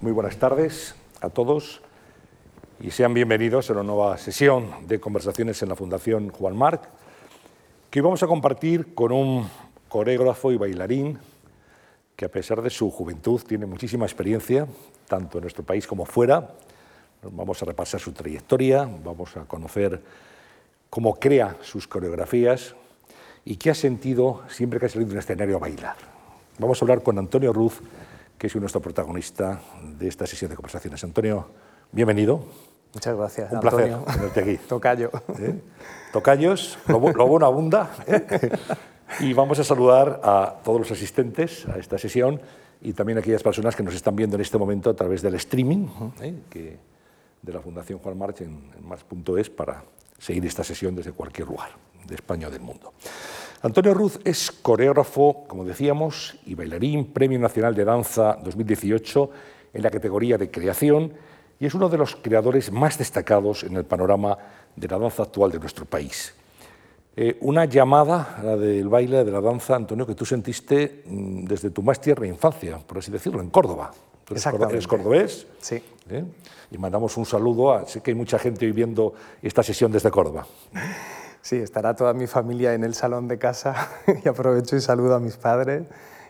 Muy buenas tardes a todos y sean bienvenidos a una nueva sesión de conversaciones en la Fundación Juan Marc, que hoy vamos a compartir con un coreógrafo y bailarín que a pesar de su juventud tiene muchísima experiencia, tanto en nuestro país como fuera. Vamos a repasar su trayectoria, vamos a conocer cómo crea sus coreografías y qué ha sentido siempre que ha salido de un escenario a bailar. Vamos a hablar con Antonio Ruz, que es nuestro protagonista de esta sesión de conversaciones. Antonio, bienvenido. Muchas gracias. Un placer tenerte aquí. Tocayo. ¿Eh? Tocayos, lo, bueno abunda. ¿eh? Y vamos a saludar a todos los asistentes a esta sesión y también a aquellas personas que nos están viendo en este momento a través del streaming ¿eh? que, de la Fundación Juan March en, en mars.es para seguir esta sesión desde cualquier lugar de España o del mundo. Antonio Ruz es coreógrafo, como decíamos, y bailarín, Premio Nacional de Danza 2018 en la categoría de creación y es uno de los creadores más destacados en el panorama de la danza actual de nuestro país. Eh, una llamada a la del baile, de la danza, Antonio, que tú sentiste mm, desde tu más tierna infancia, por así decirlo, en Córdoba. ¿Tú eres, cordobés? Sí. ¿Eh? Y mandamos un saludo a... Sé que hay mucha gente viviendo esta sesión desde Córdoba. Sí, estará toda mi familia en el salón de casa y aprovecho y saludo a mis padres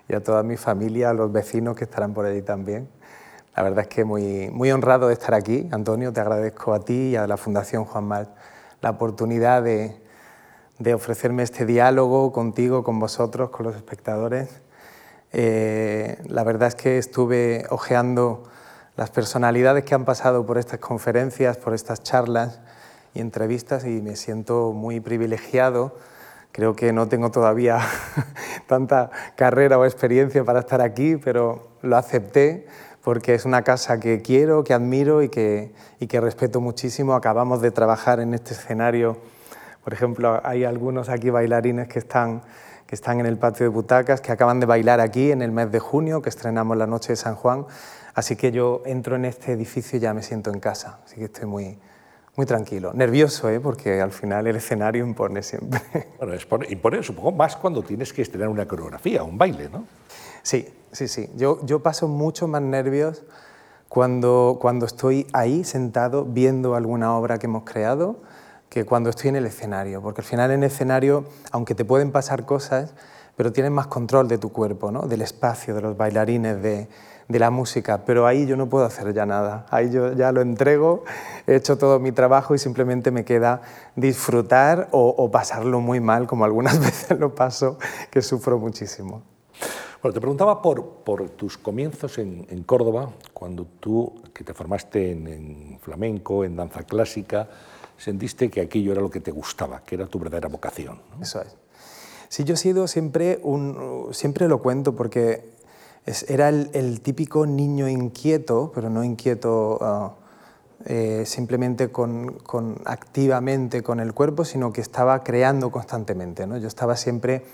y a toda mi familia, a los vecinos que estarán por allí también. La verdad es que muy, muy honrado de estar aquí. Antonio, te agradezco a ti y a la Fundación Juan Mar la oportunidad de, de ofrecerme este diálogo contigo, con vosotros, con los espectadores. Eh, la verdad es que estuve hojeando las personalidades que han pasado por estas conferencias, por estas charlas y entrevistas y me siento muy privilegiado. Creo que no tengo todavía tanta carrera o experiencia para estar aquí, pero lo acepté porque es una casa que quiero, que admiro y que, y que respeto muchísimo. Acabamos de trabajar en este escenario. Por ejemplo, hay algunos aquí bailarines que están, que están en el patio de butacas, que acaban de bailar aquí en el mes de junio, que estrenamos la noche de San Juan. Así que yo entro en este edificio y ya me siento en casa. Así que estoy muy, muy tranquilo. Nervioso, ¿eh? porque al final el escenario impone siempre. Bueno, impone, supongo, más cuando tienes que estrenar una coreografía, un baile, ¿no? Sí, sí, sí. Yo, yo paso mucho más nervios cuando, cuando estoy ahí sentado viendo alguna obra que hemos creado que cuando estoy en el escenario, porque al final en el escenario, aunque te pueden pasar cosas, pero tienes más control de tu cuerpo, ¿no? del espacio, de los bailarines, de, de la música, pero ahí yo no puedo hacer ya nada. Ahí yo ya lo entrego, he hecho todo mi trabajo y simplemente me queda disfrutar o, pasarlo muy mal, como algunas veces lo paso, que sufro muchísimo. Bueno, te preguntaba por, por tus comienzos en, en, Córdoba, cuando tú, que te formaste en, flamenco, en danza clásica, sentiste que aquello era lo que te gustaba, que era tu verdadera vocación. Eso es. Sí, yo he sido siempre un, siempre lo cuento porque era el, típico niño inquieto, pero no inquieto ah, eh, simplemente con, activamente con el cuerpo, sino que estaba creando constantemente. ¿no? Yo estaba siempre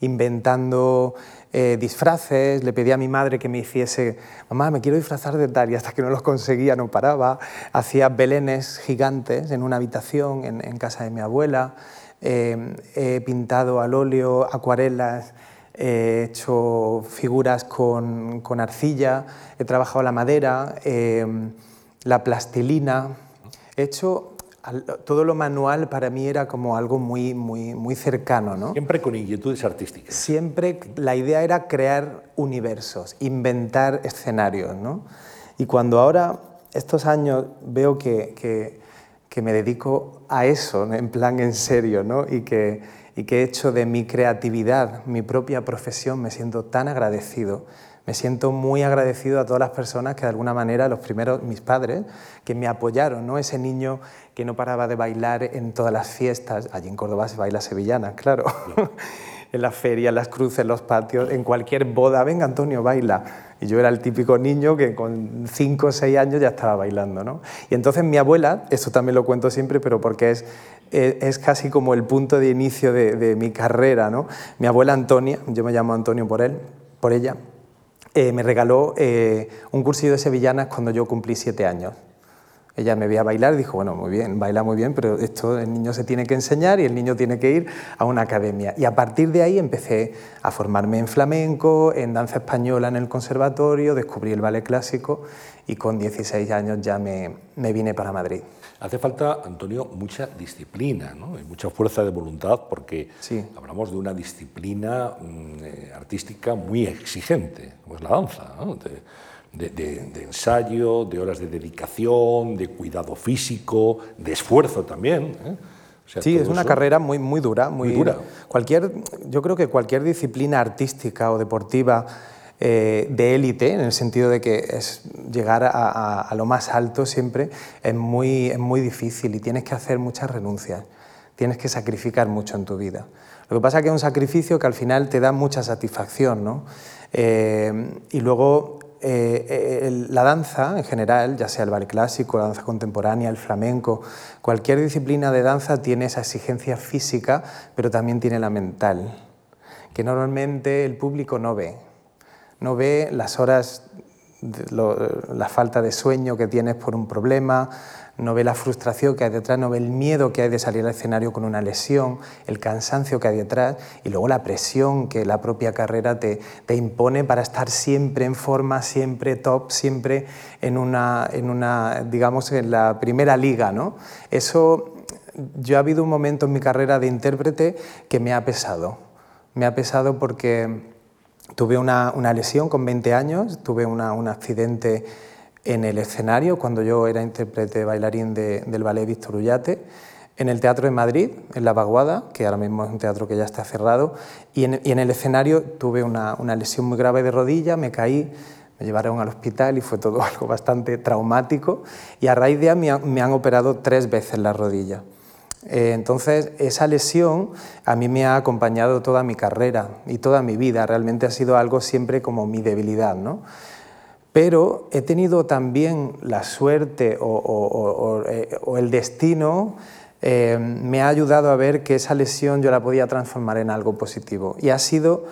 inventando eh, disfraces, le pedía a mi madre que me hiciese, mamá, me quiero disfrazar de tal, y hasta que no los conseguía no paraba. Hacía belenes gigantes en una habitación en, casa de mi abuela, eh, he pintado al óleo acuarelas he hecho figuras con, arcilla, he trabajado la madera, em, la plastilina, he hecho todo lo manual para mí era como algo muy, muy, muy cercano. ¿no? Siempre con inquietudes artísticas. Siempre la idea era crear universos, inventar escenarios. ¿no? Y cuando ahora, estos años, veo que, que, que me dedico a eso, en plan en serio, ¿no? y que y que he hecho de mi creatividad mi propia profesión, me siento tan agradecido. Me siento muy agradecido a todas las personas que de alguna manera, los primeros, mis padres, que me apoyaron, ¿no? Ese niño que no paraba de bailar en todas las fiestas, allí en Córdoba se baila sevillana, claro, en las ferias, en las cruces, en los patios, en cualquier boda, venga Antonio, baila. Y yo era el típico niño que con 5 o 6 años ya estaba bailando, ¿no? Y entonces mi abuela, esto también lo cuento siempre, pero porque es es casi como el punto de inicio de, mi carrera. ¿no? Mi abuela Antonia, yo me llamo Antonio por él, por ella, eh, me regaló eh, un cursillo de sevillanas cuando yo cumplí siete años. ella me veía bailar y dijo, bueno, muy bien, baila muy bien, pero esto el niño se tiene que enseñar y el niño tiene que ir a una academia. Y a partir de ahí empecé a formarme en flamenco, en danza española en el conservatorio, descubrí el ballet clásico y con 16 años ya me vine para Madrid. Hace falta, Antonio, mucha disciplina ¿no? y mucha fuerza de voluntad porque Sí. hablamos de una disciplina mm, eh, artística muy exigente, como es la danza, ¿no? de, de- de- de ensayo, de horas de dedicación, de cuidado físico, de esfuerzo también. ¿eh? O sea, Sí, es una carrera muy, muy dura. Muy, Muy dura. Cualquier, yo creo que cualquier disciplina artística o deportiva eh, de élite, en el sentido de que es llegar a, lo más alto siempre, es muy, es muy difícil y tienes que hacer muchas renuncias. Tienes que sacrificar mucho en tu vida. Lo que pasa es que es un sacrificio que al final te da mucha satisfacción. ¿no? Eh, y luego eh, el- la danza en general, ya sea el ballet clásico, la danza contemporánea, el flamenco, cualquier disciplina de danza tiene esa exigencia física, pero también tiene la mental, que normalmente el público no ve. No ve las horas, la falta de sueño que tienes por un problema, no ve la frustración que hay detrás, no ve el miedo que hay de salir al escenario con una lesión, el cansancio que hay detrás y luego la presión que la propia carrera te, impone para estar siempre en forma, siempre top, siempre en en una, digamos, en la primera liga. ¿no? Eso, yo ha habido un momento en mi carrera de intérprete que me ha pesado. Me ha pesado porque Tuve una, una lesión con 20 años, tuve un accidente en el escenario cuando yo era intérprete bailarín de- del ballet Víctor Ullate, en el Teatro de Madrid, en La Vaguada, que ahora mismo es un teatro que ya está cerrado, y en, el escenario tuve una, una lesión muy grave de rodilla, me caí, me llevaron al hospital y fue todo algo bastante traumático, y a raíz de ahí me me han operado tres veces la rodilla. Eh, Entonces, esa lesión a mí me ha acompañado toda mi carrera y toda mi vida. Realmente ha sido algo siempre como mi debilidad. ¿no? Pero he tenido también la suerte eh, o el destino eh, me ha ayudado a ver que esa lesión yo la podía transformar en algo positivo. Y ha sido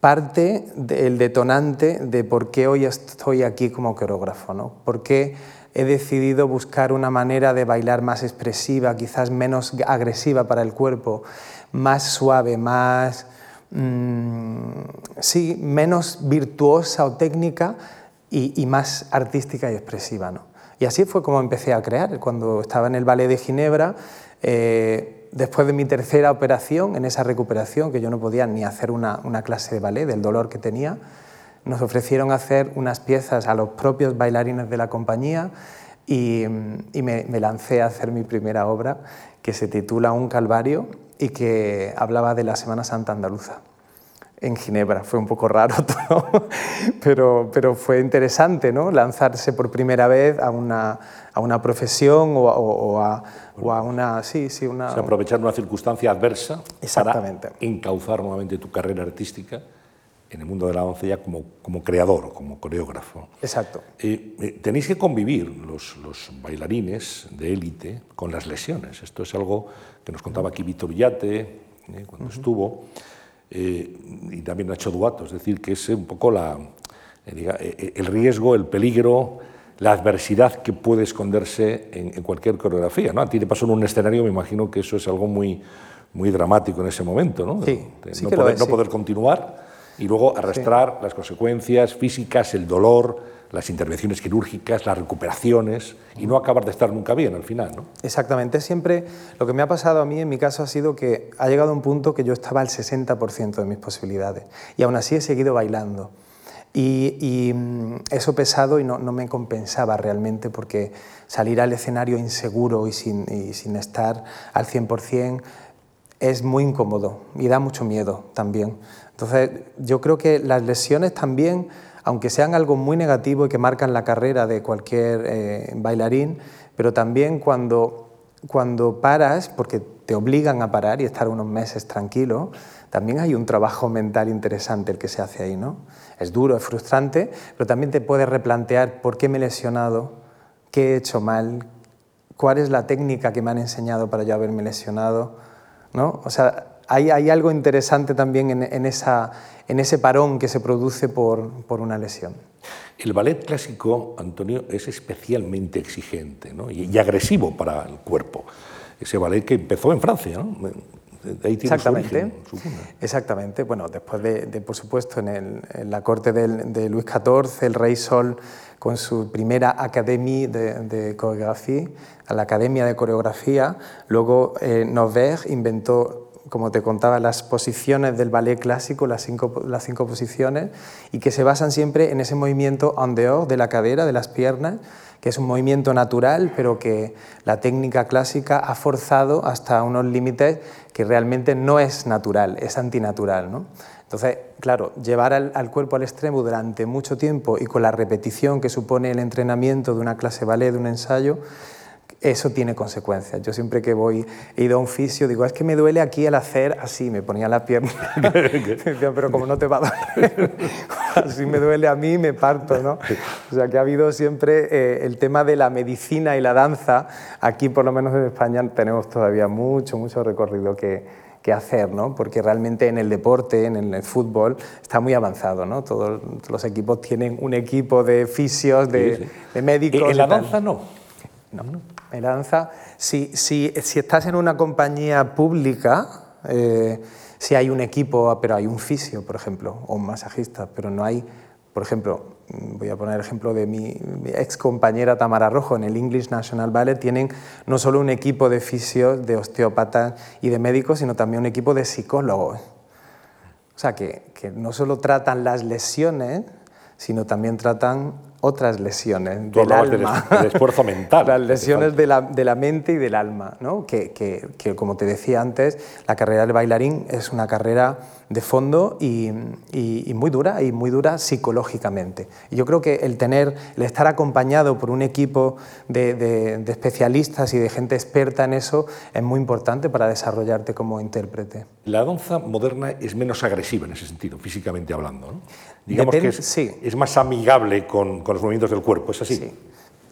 parte del detonante de por qué hoy estoy aquí como coreógrafo. ¿no? Por qué he decidido buscar una manera de bailar más expresiva, quizás menos agresiva para el cuerpo, más suave, más mm, sí, menos virtuosa o técnica y, más artística y expresiva. ¿no? Y así fue como empecé a crear. Cuando estaba en el Ballet de Ginebra, eh, después de mi tercera operación, en esa recuperación, que yo no podía ni hacer una clase de ballet del dolor que tenía, nos ofrecieron hacer unas piezas a los propios bailarines de la compañía y, y me, me lancé a hacer mi primera obra que se titula Un Calvario y que hablaba de la Semana Santa andaluza en Ginebra. Fue un poco raro todo, pero, pero fue interesante ¿no? lanzarse por primera vez a una, a una profesión o, a- o- o a, o a una... Sí, sí, una... O sea, aprovechar una circunstancia adversa Exactamente. para encauzar nuevamente tu carrera artística en el mundo de la danza ya como, como creador, como coreógrafo. Exacto. Eh, eh, tenéis que convivir los, los bailarines de élite con las lesiones. Esto es algo que nos contaba aquí Víctor Villate eh, cuando estuvo, eh, y también Nacho Duato, es decir, que es un poco la, eh, eh, el riesgo, el peligro, la adversidad que puede esconderse en, en cualquier coreografía. ¿no? A ti te pasó en un escenario, me imagino que eso es algo muy, muy dramático en ese momento, ¿no? Sí, sí no, poder, es, no sí. poder continuar y luego arrastrar las consecuencias físicas, el dolor, las intervenciones quirúrgicas, las recuperaciones y no acabar de estar nunca bien al final. ¿no? Exactamente, siempre lo que me ha pasado a mí en mi caso ha sido que ha llegado un punto que yo estaba al 60% de mis posibilidades y aún así he seguido bailando. Y, y, mm, eso pesado y no, no me compensaba realmente porque salir al escenario inseguro y sin, y sin estar al 100% es muy incómodo y da mucho miedo también. Entonces, yo creo que las lesiones también, aunque sean algo muy negativo y que marcan la carrera de cualquier eh, bailarín, pero también cuando, cuando paras, porque te obligan a parar y estar unos meses tranquilo, también hay un trabajo mental interesante el que se hace ahí, ¿no? Es duro, es frustrante, pero también te puedes replantear por qué me he lesionado, qué he hecho mal, cuál es la técnica que me han enseñado para yo haberme lesionado, ¿no? O sea, hay, hay algo interesante también en, en esa, en ese parón que se produce por, por una lesión. El ballet clásico, Antonio, es especialmente exigente ¿no? y, y, agresivo para el cuerpo. Ese ballet que empezó en Francia, ¿no? Ahí tiene Exactamente. Su origen, Exactamente. Bueno, después de, de por supuesto, en, el, en la corte de, de, Luis XIV, el rey Sol, con su primera academia de, de coreografía, la Academia de Coreografía, luego eh, inventó como te contaba, las posiciones del ballet clásico, las cinco, posiciones, y que se basan siempre en ese movimiento en dehors de la cadera, de las piernas, que es un movimiento natural, pero que la técnica clásica ha forzado hasta unos límites que realmente no es natural, es antinatural. ¿no? Entonces, claro, llevar al, al, cuerpo al extremo durante mucho tiempo y con la repetición que supone el entrenamiento de una clase ballet, de un ensayo, eso tiene consecuencias. Yo siempre que voy, he ido a un fisio, digo, es que me duele aquí al hacer así, me ponía la pierna, pero como no te va a doler, así me duele a mí, me parto, ¿no? O sea que ha habido siempre eh, el tema de la medicina y la danza, aquí por lo menos en España tenemos todavía mucho, mucho recorrido que, que hacer, ¿no? porque realmente en el deporte, en el fútbol, está muy avanzado. ¿no? Todos los equipos tienen un equipo de fisios, de, sí, sí. de médicos. ¿En la danza no? No, danza, si, si, si estás en una compañía pública, eh, si hay un equipo, pero hay un fisio, por ejemplo, o un masajista, pero no hay, por ejemplo, voy a poner el ejemplo de mi, mi, ex compañera Tamara Rojo, en el English National Ballet tienen no solo un equipo de fisios, de osteópatas y de médicos, sino también un equipo de psicólogos. O sea, que, que no solo tratan las lesiones, sino también tratan otras lesiones del alma. Del, esfuerzo mental. Las lesiones de la, de la, mente y del alma, ¿no? que, que, que, como te decía antes, la carrera del bailarín es una carrera de fondo y, y, y, muy dura, y muy dura psicológicamente. Y yo creo que el tener, el estar acompañado por un equipo de, de, de especialistas y de gente experta en eso es muy importante para desarrollarte como intérprete. La danza moderna es menos agresiva en ese sentido, físicamente hablando, ¿no? Digamos Depende, que es, sí. es más amigable con, con los movimientos del cuerpo, ¿es así? Sí.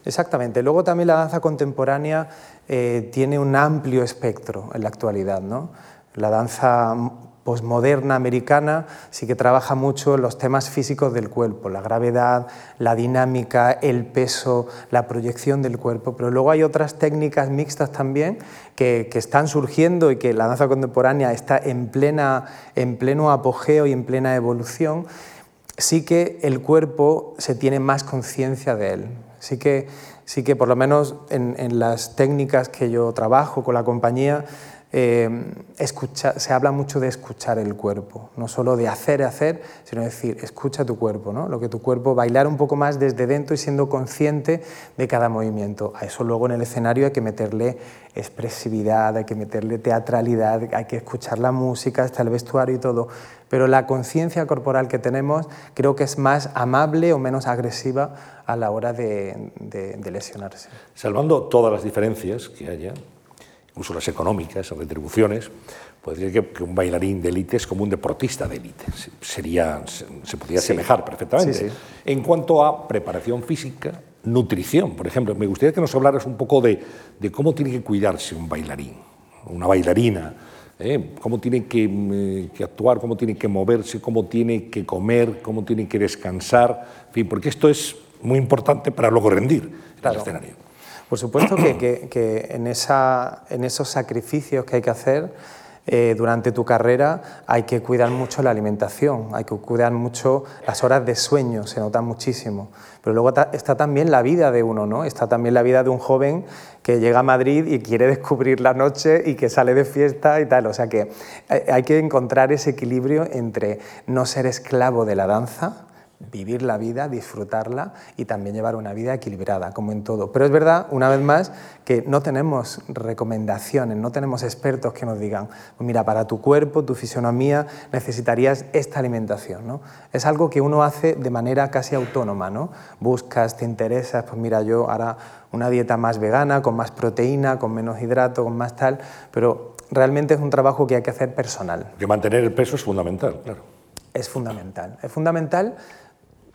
Exactamente. Luego también la danza contemporánea eh, tiene un amplio espectro en la actualidad. ¿no? La danza posmoderna americana sí que trabaja mucho los temas físicos del cuerpo, la gravedad, la dinámica, el peso, la proyección del cuerpo, pero luego hay otras técnicas mixtas también que, están surgiendo y que la danza contemporánea está en, plena, en pleno apogeo y en plena evolución sí que el cuerpo se tiene más conciencia de él. Sí que, sí que por lo menos en, en, las técnicas que yo trabajo con la compañía, eh, se habla mucho de escuchar el cuerpo, no solo de hacer, hacer, sino decir, escucha tu cuerpo, ¿no? lo que tu cuerpo, bailar un poco más desde dentro y siendo consciente de cada movimiento. A eso luego en el escenario hay que meterle expresividad, hay que meterle teatralidad, hay que escuchar la música, hasta el vestuario y todo, pero la conciencia corporal que tenemos creo que es más amable o menos agresiva a la hora de, de lesionarse. Salvando todas las diferencias que haya, incluso las económicas, las retribuciones, podría decir que un bailarín de élite es como un deportista de élite. Sería, se, se podría sí. asemejar perfectamente. Sí, sí. En cuanto a preparación física, nutrición, por ejemplo, me gustaría que nos hablaras un poco de, de cómo tiene que cuidarse un bailarín, una bailarina, ¿eh? cómo tiene que, eh, que, actuar, cómo tiene que moverse, cómo tiene que comer, cómo tiene que descansar, en fin, porque esto es muy importante para luego rendir claro. en el escenario. Por supuesto que, en, esos sacrificios que hay que hacer eh, durante tu carrera hay que cuidar mucho la alimentación, hay que cuidar mucho las horas de sueño, se nota muchísimo. Pero luego está también la vida de uno, ¿no? Está también la vida de un joven que llega a Madrid y quiere descubrir la noche y que sale de fiesta y tal. O sea que hay que encontrar ese equilibrio entre no ser esclavo de la danza, vivir la vida, disfrutarla y también llevar una vida equilibrada, como en todo. Pero es verdad, una vez más, que no tenemos recomendaciones, no tenemos expertos que nos digan, pues mira, para tu cuerpo, tu fisionomía, necesitarías esta alimentación. ¿no? Es algo que uno hace de manera casi autónoma. ¿no? Buscas, te interesas, pues mira, yo ahora una dieta más vegana, con más proteína, con menos hidrato, con más tal, pero realmente es un trabajo que hay que hacer personal. Que mantener el peso es fundamental, claro. Es fundamental. Es fundamental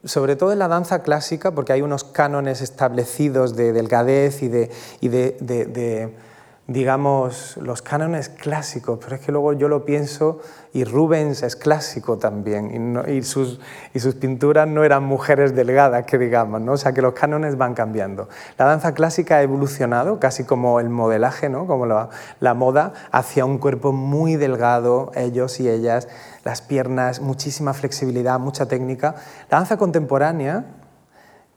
sobre todo en la danza clásica, porque hay unos cánones establecidos de delgadez y de, y de, de, digamos, los cánones clásicos, pero es que luego yo lo pienso y Rubens es clásico también y, sus, y sus, pinturas no eran mujeres delgadas, que digamos, ¿no? o sea que los cánones van cambiando. La danza clásica ha evolucionado, casi como el modelaje, ¿no? como la, la moda, hacia un cuerpo muy delgado, ellos y ellas, las piernas, muchísima flexibilidad, mucha técnica. La danza contemporánea,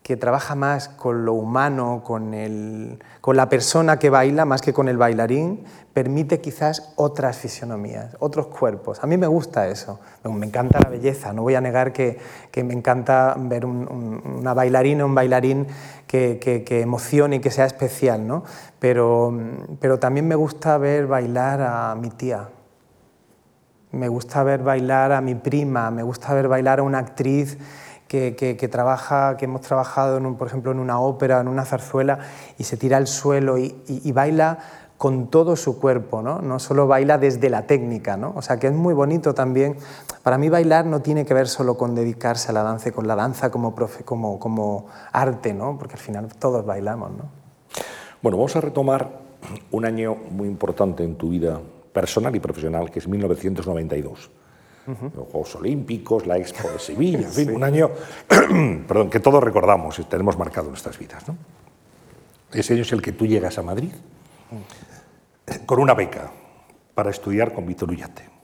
que trabaja más con lo humano, con, el, con, la persona que baila, más que con el bailarín, permite quizás otras fisionomías, otros cuerpos. A mí me gusta eso, me encanta la belleza, no voy a negar que, que me encanta ver una bailarina, un bailarín que, que, emocione y que sea especial, ¿no? pero, pero también me gusta ver bailar a mi tía, me gusta ver bailar a mi prima, me gusta ver bailar a una actriz que, trabaja, que hemos trabajado, en por ejemplo, en una ópera, en una zarzuela, y se tira al suelo y, baila con todo su cuerpo, ¿no? no solo baila desde la técnica, ¿no? o sea que es muy bonito también. Para mí bailar no tiene que ver solo con dedicarse a la danza, con la danza como, como, como arte, ¿no? porque al final todos bailamos. ¿no? Bueno, vamos a retomar un año muy importante en tu vida personal y profesional, que es 1992 los Juegos Olímpicos, la Expo de Sevilla, en fin, un año perdón, que todos recordamos y tenemos marcado en nuestras vidas. ¿no? Ese año es el que tú llegas a Madrid con una beca para estudiar con Víctor Ullate.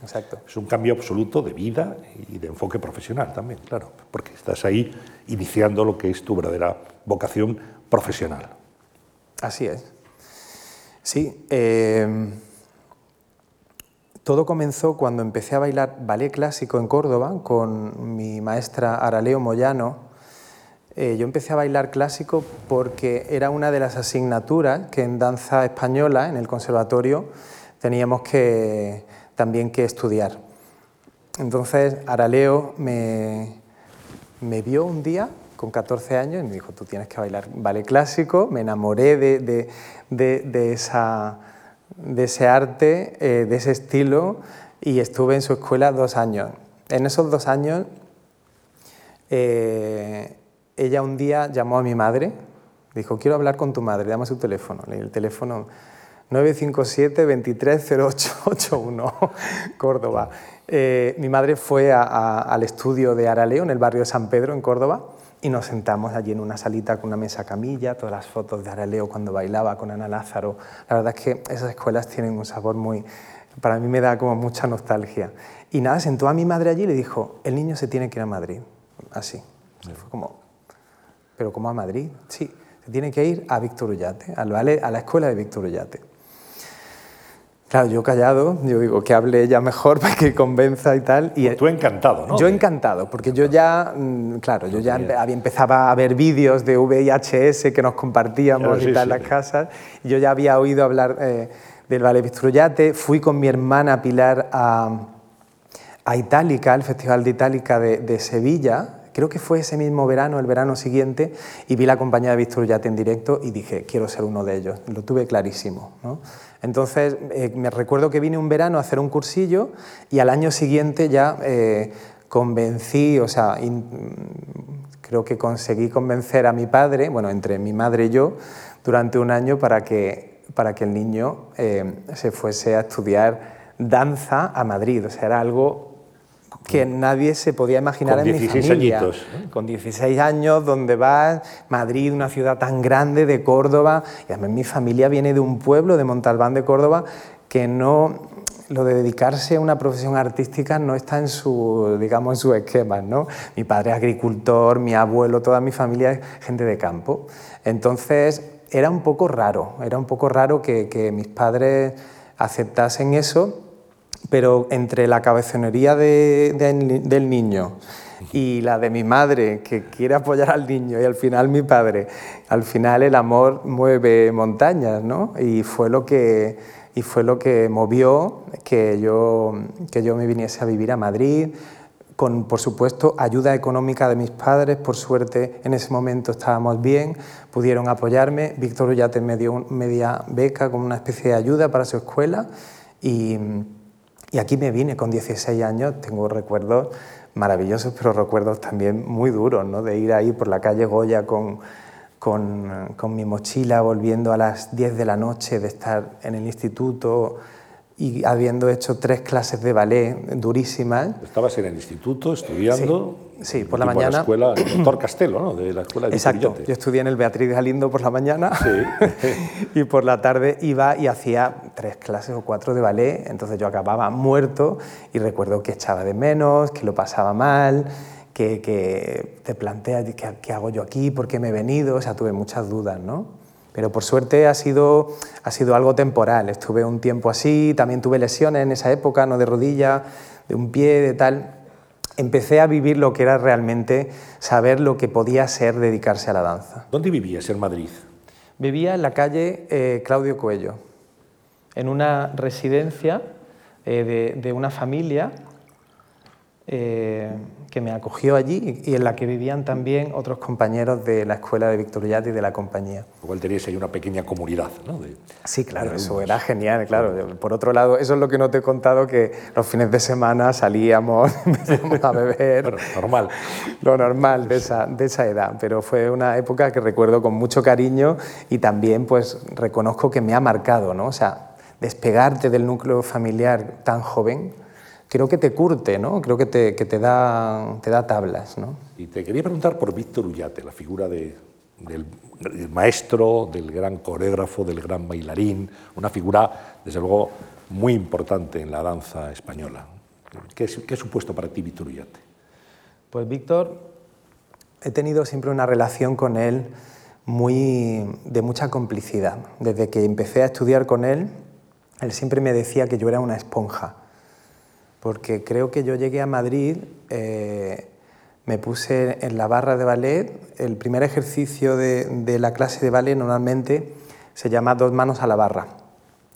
Exacto. Es un cambio absoluto de vida y de enfoque profesional también, claro, porque estás ahí iniciando lo que es tu verdadera vocación profesional. Así es. Sí. Eh todo comenzó cuando empecé a bailar ballet clásico en Córdoba con mi maestra Araleo Moyano. Eh, yo empecé a bailar clásico porque era una de las asignaturas que en danza española, en el conservatorio, teníamos que, también que estudiar. Entonces Araleo me, me vio un día con 14 años y me dijo, tú tienes que bailar ballet clásico. Me enamoré de, de esa de ese arte, eh, de ese estilo, y estuve en su escuela dos años. En esos dos años, eh, ella un día llamó a mi madre, dijo, quiero hablar con tu madre, dame su teléfono. Le el teléfono 957-230881, Córdoba. Eh, mi madre fue al estudio de Araleo, en el barrio de San Pedro, en Córdoba, y nos sentamos allí en una salita con una mesa camilla, todas las fotos de Araleo cuando bailaba con Ana Lázaro. La verdad es que esas escuelas tienen un sabor muy... Para mí me da como mucha nostalgia. Y nada, sentó a mi madre allí y le dijo, el niño se tiene que ir a Madrid. Así. Fue como, ¿pero cómo a Madrid? Sí, se tiene que ir a Víctor Ullate, a la escuela de Víctor Ullate. Claro, yo callado, yo digo que hable ella mejor para que convenza y tal. Y tú encantado, ¿no? Yo encantado, porque yo ya, mm, claro, yo ya había empezaba a ver vídeos de VIHS que nos compartíamos y tal en las casas. Y yo ya había oído hablar eh, del Ballet Vistrullate. Fui con mi hermana Pilar a, a Itálica, al Festival de Itálica de, de Sevilla, creo que fue ese mismo verano, el verano siguiente, y vi la compañía de Víctor Ullate en directo y dije, quiero ser uno de ellos. Lo tuve clarísimo. ¿no? Entonces, eh, me recuerdo que vine un verano a hacer un cursillo y al año siguiente ya eh, convencí, o sea, creo que conseguí convencer a mi padre, bueno, entre mi madre y yo, durante un año para que, para que el niño eh, se fuese a estudiar danza a Madrid. O sea, era algo que nadie se podía imaginar en mi familia. Añitos, Con 16 años, donde vas, Madrid, una ciudad tan grande, de Córdoba, y además mi familia viene de un pueblo, de Montalbán de Córdoba, que no, lo de dedicarse a una profesión artística no está en su, digamos, en sus esquemas, ¿no? Mi padre es agricultor, mi abuelo, toda mi familia es gente de campo. Entonces, era un poco raro, era un poco raro que, que mis padres aceptasen eso pero entre la cabezonería del niño y la de mi madre, que quiere apoyar al niño, y al final mi padre, al final el amor mueve montañas, ¿no? Y fue lo que, y fue lo que movió que yo, que yo me viniese a vivir a Madrid, con, por supuesto, ayuda económica de mis padres, por suerte en ese momento estábamos bien, pudieron apoyarme, Víctor Ullate me dio media beca como una especie de ayuda para su escuela y y aquí me vine con 16 años, tengo recuerdos maravillosos, pero recuerdos también muy duros, ¿no? de ir ahí por la calle Goya con, con, con, mi mochila volviendo a las 10 de la noche de estar en el instituto y habiendo hecho tres clases de ballet durísimas. Estabas en el instituto estudiando. Sí, por la mañana. la escuela, doctor Castelo, ¿no? De la escuela de Exacto. Yo estudié en el Beatriz Galindo por la mañana sí. y por la tarde iba y hacía tres clases o cuatro de ballet. Entonces yo acababa muerto y recuerdo que echaba de menos, que lo pasaba mal, que, que te planteas ¿qué, qué hago yo aquí, por qué me he venido. O sea, tuve muchas dudas, ¿no? Pero por suerte ha sido, ha sido algo temporal. Estuve un tiempo así, también tuve lesiones en esa época, no de rodilla, de un pie, de tal. Empecé a vivir lo que era realmente saber lo que podía ser dedicarse a la danza. ¿Dónde vivías en Madrid? Vivía en la calle eh, Claudio Cuello, en una residencia eh, de, de, una familia eh, que me acogió allí y en la que vivían también otros compañeros de la escuela de Victoriati y de la compañía. Igual teníais ahí una pequeña comunidad, ¿no? De, sí, claro, eso era genial, claro. Por otro lado, eso es lo que no te he contado, que los fines de semana salíamos, a beber. bueno, normal. Lo normal de esa, de esa edad, pero fue una época que recuerdo con mucho cariño y también pues reconozco que me ha marcado, ¿no? O sea, despegarte del núcleo familiar tan joven creo que te curte, ¿no? creo que te, que te, da, te da tablas. ¿no? Y te quería preguntar por Víctor Ullate, la figura de, del, del, maestro, del gran coreógrafo, del gran bailarín, una figura, desde luego, muy importante en la danza española. ¿Qué, qué ha supuesto para ti Víctor Ullate? Pues Víctor, he tenido siempre una relación con él muy, de mucha complicidad. Desde que empecé a estudiar con él, él siempre me decía que yo era una esponja porque creo que yo llegué a Madrid, eh, me puse en la barra de ballet, el primer ejercicio de, de, la clase de ballet normalmente se llama dos manos a la barra.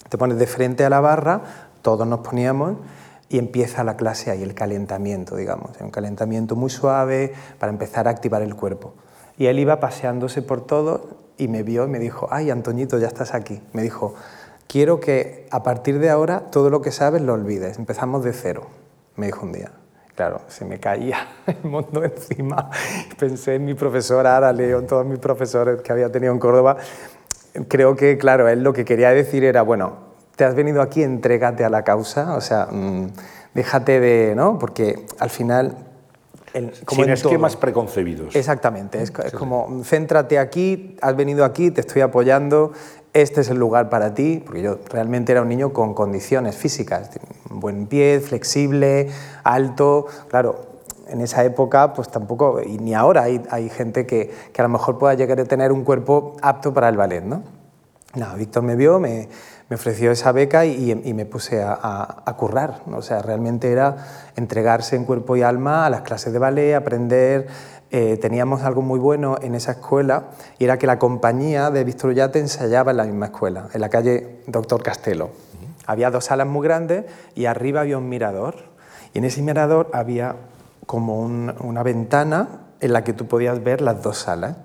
Te pones de frente a la barra, todos nos poníamos y empieza la clase ahí, el calentamiento, digamos, un calentamiento muy suave para empezar a activar el cuerpo. Y él iba paseándose por todo y me vio y me dijo, ay, Antoñito, ya estás aquí. Me dijo, quiero que a partir de ahora todo lo que sabes lo olvides, empezamos de cero, me dijo un día. Claro, se me caía el mundo encima. Pensé en mi profesora Ara León, todos mis profesores que había tenido en Córdoba. Creo que, claro, él lo que quería decir era, bueno, te has venido aquí, entrégate a la causa, o sea, mmm, déjate de, ¿no? Porque al final el, como Sin esquemas todo. preconcebidos. Exactamente, es, es, como céntrate aquí, has venido aquí, te estoy apoyando, este es el lugar para ti, porque yo realmente era un niño con condiciones físicas, un buen pie, flexible, alto, claro. En esa época, pues tampoco, y ni ahora hay, hay gente que, que, a lo mejor pueda llegar a tener un cuerpo apto para el ballet, ¿no? No, Víctor me vio, me, me ofreció esa beca y, y me puse a, a, a, currar. ¿no? O sea, realmente era entregarse en cuerpo y alma a las clases de ballet, aprender. Eh, teníamos algo muy bueno en esa escuela y era que la compañía de Víctor Ullate ensayaba en la misma escuela, en la calle Doctor Castelo. Uh -huh. Había dos salas muy grandes y arriba había un mirador. Y en ese mirador había como un, una ventana en la que tú podías ver las dos salas.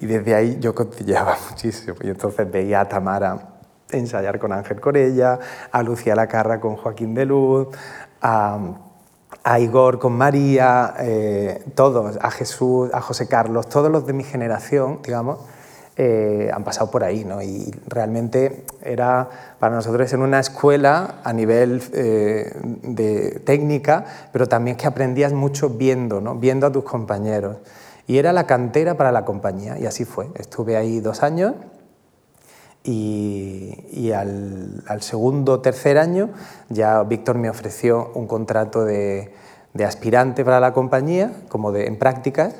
Y desde ahí yo cotilleaba muchísimo. Y entonces veía a Tamara ensayar con Ángel Corella, a Lucía Lacarra con Joaquín de Luz, a, a Igor con María, eh, todos, a Jesús, a José Carlos, todos los de mi generación, digamos, eh, han pasado por ahí, ¿no? Y realmente era para nosotros en una escuela a nivel eh, de técnica, pero también que aprendías mucho viendo, ¿no? Viendo a tus compañeros. Y era la cantera para la compañía, y así fue. Estuve ahí dos años y, y al, al, segundo tercer año ya Víctor me ofreció un contrato de, de, aspirante para la compañía, como de, en prácticas,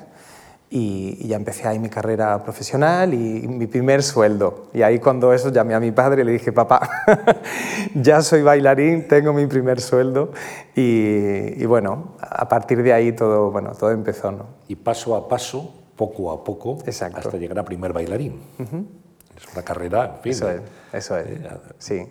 y, y, ya empecé ahí mi carrera profesional y, y mi primer sueldo. Y ahí cuando eso llamé a mi padre y le dije, papá, ya soy bailarín, tengo mi primer sueldo. Y, bueno, a partir de ahí todo, bueno, todo empezó. ¿no? Y paso a paso, poco a poco, Exacto. hasta llegar a primer bailarín. Uh -huh. Una carrera, en fin. Eso es, eso es. sí.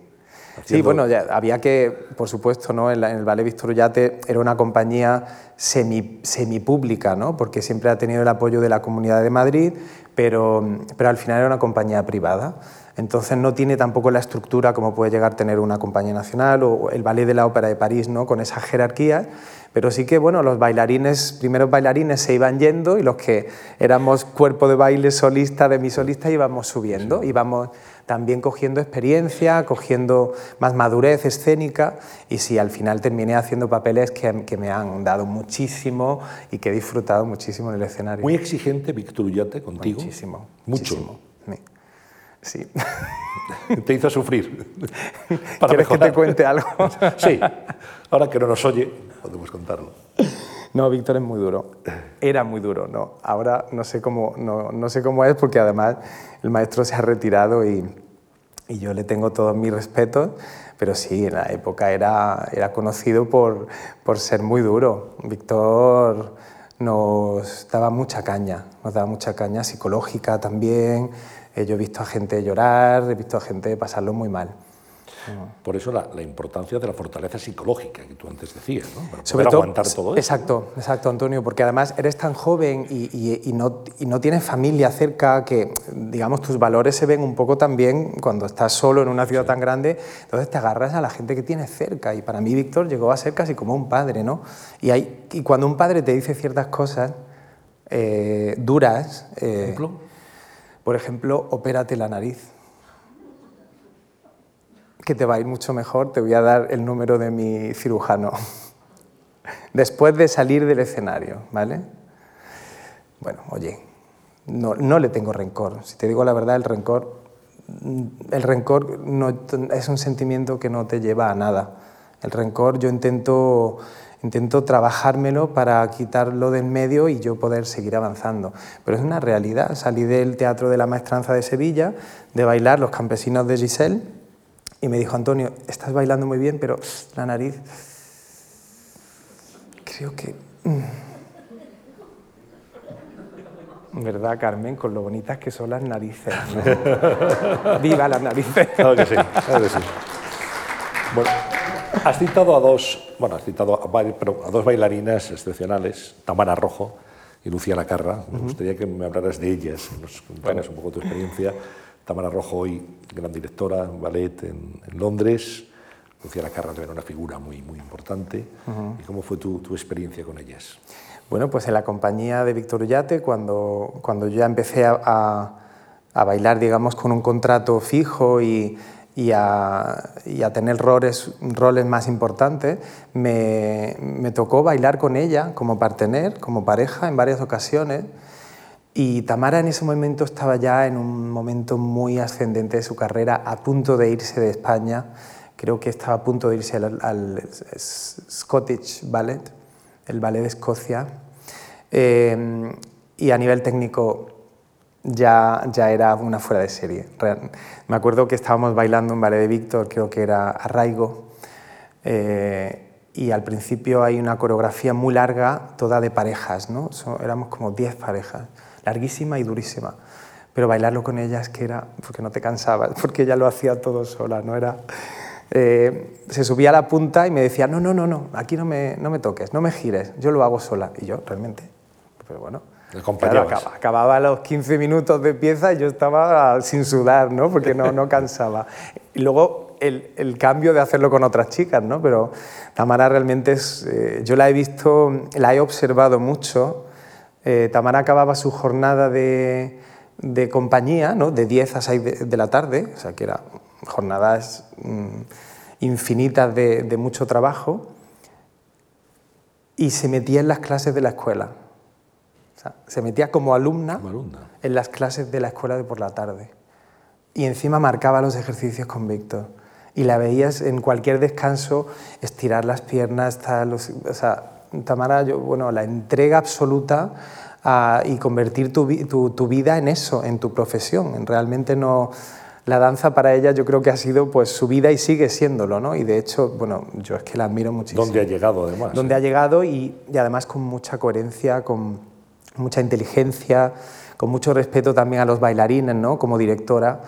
Sí, bueno, ya había que, por supuesto, ¿no? en, el Ballet Víctor Ullate era una compañía semi, semipública, ¿no? porque siempre ha tenido el apoyo de la Comunidad de Madrid, pero, pero al final era una compañía privada. Entonces no tiene tampoco la estructura como puede llegar a tener una compañía nacional o el Ballet de la Ópera de París, ¿no? con esas jerarquías, pero sí que bueno, los bailarines, primeros bailarines se iban yendo y los que éramos cuerpo de baile solista, de mi solista, íbamos subiendo, íbamos también cogiendo experiencia, cogiendo más madurez escénica y sí, al final terminé haciendo papeles que, que me han dado muchísimo y que he disfrutado muchísimo en el escenario. Muy exigente Víctor Ullate contigo. Muchísimo. Mucho. Muchísimo. Sí. Te hizo sufrir. ¿Quieres que te cuente algo? sí. Ahora que no nos oye, podemos contarlo. No, Víctor es muy duro. Era muy duro, no. Ahora no sé cómo, no, no sé cómo es porque además el maestro se ha retirado y, y yo le tengo todos mis respetos, pero sí, en la época era, era conocido por, por ser muy duro. Víctor nos daba mucha caña, nos daba mucha caña psicológica también. Eh, yo he visto a gente llorar, he visto a gente pasarlo muy mal. Por eso la, importancia de la fortaleza psicológica que tú antes decías, ¿no? Para Sobre todo, aguantar todo eso. Exacto, exacto, Antonio, porque además eres tan joven y, no, y, no, tienes familia cerca que, digamos, tus valores se ven un poco también cuando estás solo en una ciudad tan grande, entonces te agarras a la gente que tienes cerca. Y para mí Víctor llegó a ser casi como un padre, ¿no? Y, hay, y cuando un padre te dice ciertas cosas eh, duras... Eh, ejemplo? Por ejemplo, opérate la nariz que te va a ir mucho mejor, te voy a dar el número de mi cirujano. Después de salir del escenario, ¿vale? Bueno, oye, no, no le tengo rencor. Si te digo la verdad, el rencor, el rencor no, es un sentimiento que no te lleva a nada. El rencor yo intento, intento trabajármelo para quitarlo del medio y yo poder seguir avanzando. Pero es una realidad. Salí del Teatro de la Maestranza de Sevilla, de bailar Los Campesinos de Giselle, y me dijo, Antonio, estás bailando muy bien, pero la nariz, creo que... Mm". ¿Verdad, Carmen? Con lo bonitas que son las narices. ¡Viva las narices! Claro que sí, claro que sí. Bueno, has citado a dos, bueno, has citado a, dos bailarinas excepcionales, Tamara Rojo y Lucía Lacarra. Me gustaría que me hablaras de ellas, que nos contaras un poco tu experiencia. Tamara Rojo, hoy gran directora, ballet en, Londres. Lucía Lacarra era una figura muy, muy importante. ¿Y cómo fue tu, tu, experiencia con ellas? Bueno, pues en la compañía de Víctor Ullate, cuando, cuando ya empecé a, a, bailar, digamos, con un contrato fijo y, y, a, y a, tener roles, roles más importantes, me, me, tocó bailar con ella como partener, como pareja en varias ocasiones. Y Tamara en ese momento estaba ya en un momento muy ascendente de su carrera, a punto de irse de España. Creo que estaba a punto de irse al, Scottish Ballet, el ballet de Escocia. Eh, y a nivel técnico ya, ya era una fuera de serie. Me acuerdo que estábamos bailando un ballet de Víctor, creo que era Arraigo, eh, y al principio hay una coreografía muy larga, toda de parejas, ¿no? éramos como 10 parejas larguísima y durísima. Pero bailarlo con ella es que era, porque no te cansabas, porque ella lo hacía todo sola, no era... Eh, se subía a la punta y me decía, no, no, no, no, aquí no me, no me toques, no me gires, yo lo hago sola. Y yo, realmente, pero bueno, claro, acababa, los 15 minutos de pieza y yo estaba sin sudar, ¿no? porque no, no cansaba. Y luego el, el, cambio de hacerlo con otras chicas, ¿no? pero Tamara realmente es, eh, yo la he visto, la he observado mucho eh, Tamara acababa su jornada de, compañía, ¿no? de 10 a 6 de, la tarde, o sea que eran jornadas mm, infinitas de, mucho trabajo, y se metía en las clases de la escuela. Se metía como alumna, en las clases de la escuela de por la tarde. Y encima marcaba los ejercicios con Víctor. Y la veías en cualquier descanso estirar las piernas, tal, o sea, Tamara, yo, bueno, la entrega absoluta y convertir tu, tu, vida en eso, en tu profesión. Realmente no... La danza para ella yo creo que ha sido pues su vida y sigue siéndolo, ¿no? Y de hecho, bueno, yo es que la admiro muchísimo. ¿Dónde ha llegado además? Dónde ha llegado y, y además con mucha coherencia, con mucha inteligencia, con mucho respeto también a los bailarines, ¿no? Como directora.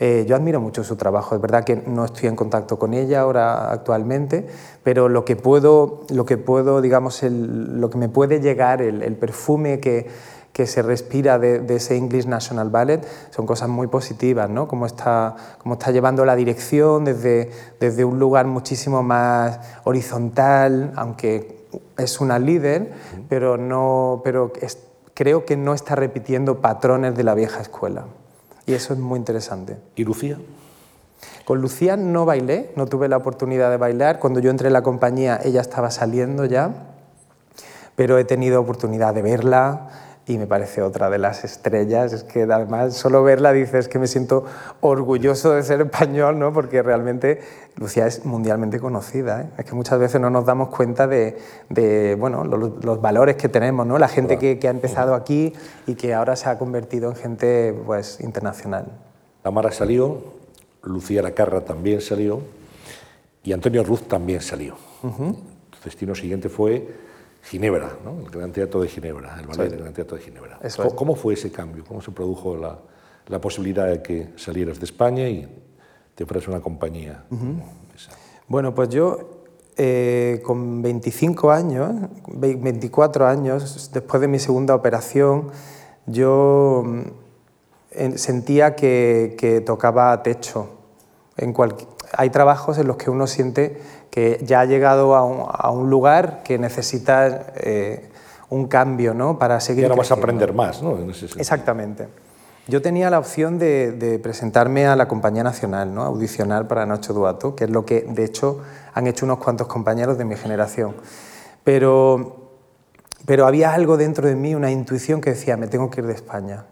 Eh, yo admiro mucho su trabajo, es verdad que no estoy en contacto con ella ahora actualmente, pero lo que puedo, lo que puedo digamos, lo que me puede llegar, el, perfume que, que, se respira de, ese English National Ballet son cosas muy positivas, ¿no? Como está, como está llevando la dirección desde, desde un lugar muchísimo más horizontal, aunque es una líder, pero, no, pero creo que no está repitiendo patrones de la vieja escuela. Y eso es muy interesante. ¿Y Lucía? Con Lucía no bailé, no tuve la oportunidad de bailar. Cuando yo entré en la compañía ella estaba saliendo ya, pero he tenido oportunidad de verla, y me parece otra de las estrellas. Es que además solo verla dices que me siento orgulloso de ser español, ¿no? porque realmente Lucía es mundialmente conocida. ¿eh? Es que muchas veces no nos damos cuenta de, de bueno, los, valores que tenemos, ¿no? la gente que, que, ha empezado aquí y que ahora se ha convertido en gente pues, internacional. Tamara salió, Lucía Lacarra también salió y Antonio Ruz también salió. El destino siguiente fue Ginebra, ¿no? el Gran Teatro de Ginebra, el ballet del Gran Teatro de Ginebra. ¿Cómo, fue ese cambio? ¿Cómo se produjo la, la, posibilidad de que salieras de España y te fueras a una compañía? Bueno, pues yo eh, con 25 años, 24 años, después de mi segunda operación, yo mm, sentía que, que tocaba techo. En hay trabajos en los que uno siente que ya ha llegado a un, lugar que necesita eh, un cambio ¿no? para seguir. Y ahora vas a aprender más, ¿no? Exactamente. Yo tenía la opción de, presentarme a la Compañía Nacional, ¿no? audicionar para Nacho Duato, que es lo que de hecho han hecho unos cuantos compañeros de mi generación. Pero, pero había algo dentro de mí, una intuición que decía, me tengo que ir de España.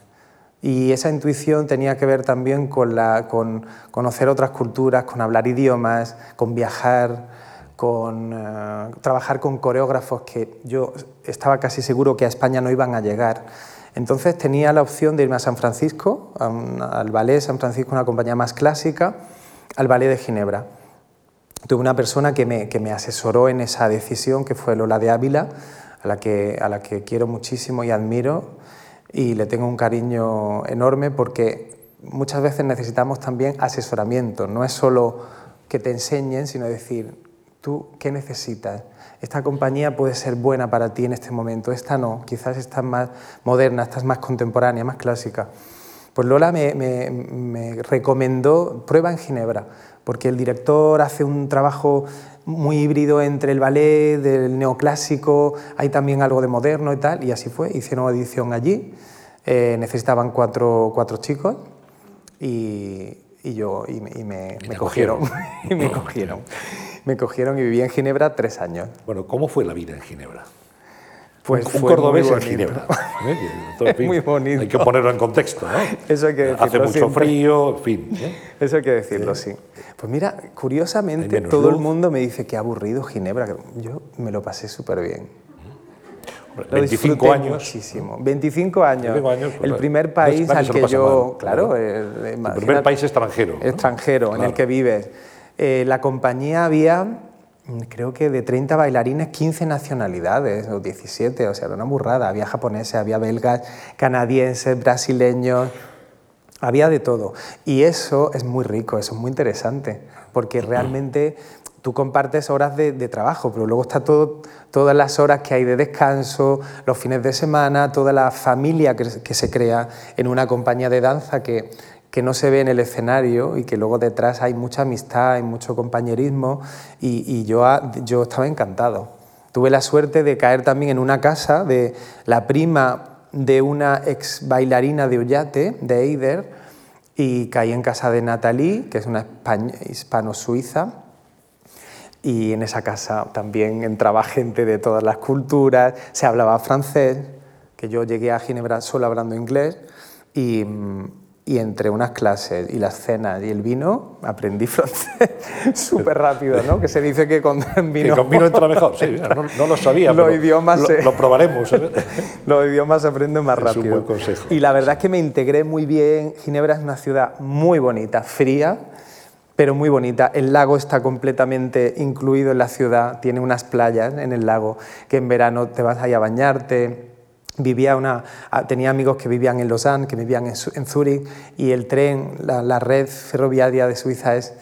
Y esa intuición tenía que ver también con, la, con conocer otras culturas, con hablar idiomas, con viajar, con eh, trabajar con coreógrafos que yo estaba casi seguro que a España no iban a llegar. Entonces tenía la opción de irme a San Francisco, al ballet San Francisco, una compañía más clásica, al ballet de Ginebra. Tuve una persona que me, que me asesoró en esa decisión, que fue Lola de Ávila, a la que, a la que quiero muchísimo y admiro y le tengo un cariño enorme porque muchas veces necesitamos también asesoramiento, no es solo que te enseñen, sino decir, tú, ¿qué necesitas? Esta compañía puede ser buena para ti en este momento, esta no, quizás esta es más moderna, esta es más contemporánea, más clásica. Pues Lola me, me, me recomendó prueba en Ginebra, porque el director hace un trabajo muy híbrido entre el ballet, del neoclásico, hay también algo de moderno y tal, y así fue, hicieron audición allí, eh, necesitaban cuatro, cuatro chicos y, y yo y, me, me, cogieron, y me cogieron. Me cogieron y viví en Ginebra tres años. Bueno, ¿cómo fue la vida en Ginebra? Pues un, cordobés en Ginebra. ¿Eh? muy bonito. Hay que ponerlo en contexto. ¿no? Eso hay que decirlo. Hace mucho frío, en fin. ¿eh? Eso hay que decirlo, sí. Pues mira, curiosamente todo el mundo me dice que aburrido Ginebra. Yo me lo pasé súper bien. 25 años. Muchísimo. 25 años. el pues, primer país al que yo. claro, el, primer país extranjero. Extranjero, en el que vives. Eh, la compañía había creo que de 30 bailarines, 15 nacionalidades, o 17, o sea, era una burrada. Había japoneses, había belgas, canadienses, brasileños, había de todo. Y eso es muy rico, eso es muy interesante, porque realmente tú compartes horas de, trabajo, pero luego está todo, todas las horas que hay de descanso, los fines de semana, toda la familia que, que se crea en una compañía de danza que que no se ve en el escenario y que luego detrás hay mucha amistad, hay mucho compañerismo y, yo, yo estaba encantado. Tuve la suerte de caer también en una casa de la prima de una ex bailarina de Ullate, de Eider, y caí en casa de Natalie, que es una hispano-suiza, y en esa casa también entraba gente de todas las culturas, se hablaba francés, que yo llegué a Ginebra solo hablando inglés, y, y entre unas clases y las cenas y el vino aprendí francés súper rápido, ¿no? Que se dice que con vino... con vino entra mejor, sí, no, lo sabía, los idiomas lo, probaremos. ¿eh? los idiomas se aprenden más rápido. Es un buen consejo. Y la verdad es que me integré muy bien. Ginebra es una ciudad muy bonita, fría, pero muy bonita. El lago está completamente incluido en la ciudad, tiene unas playas en el lago que en verano te vas ahí a bañarte, vivía una, tenía amigos que vivían en Lausanne, que vivían en, Zúrich, y el tren, la, la red ferroviaria de Suiza es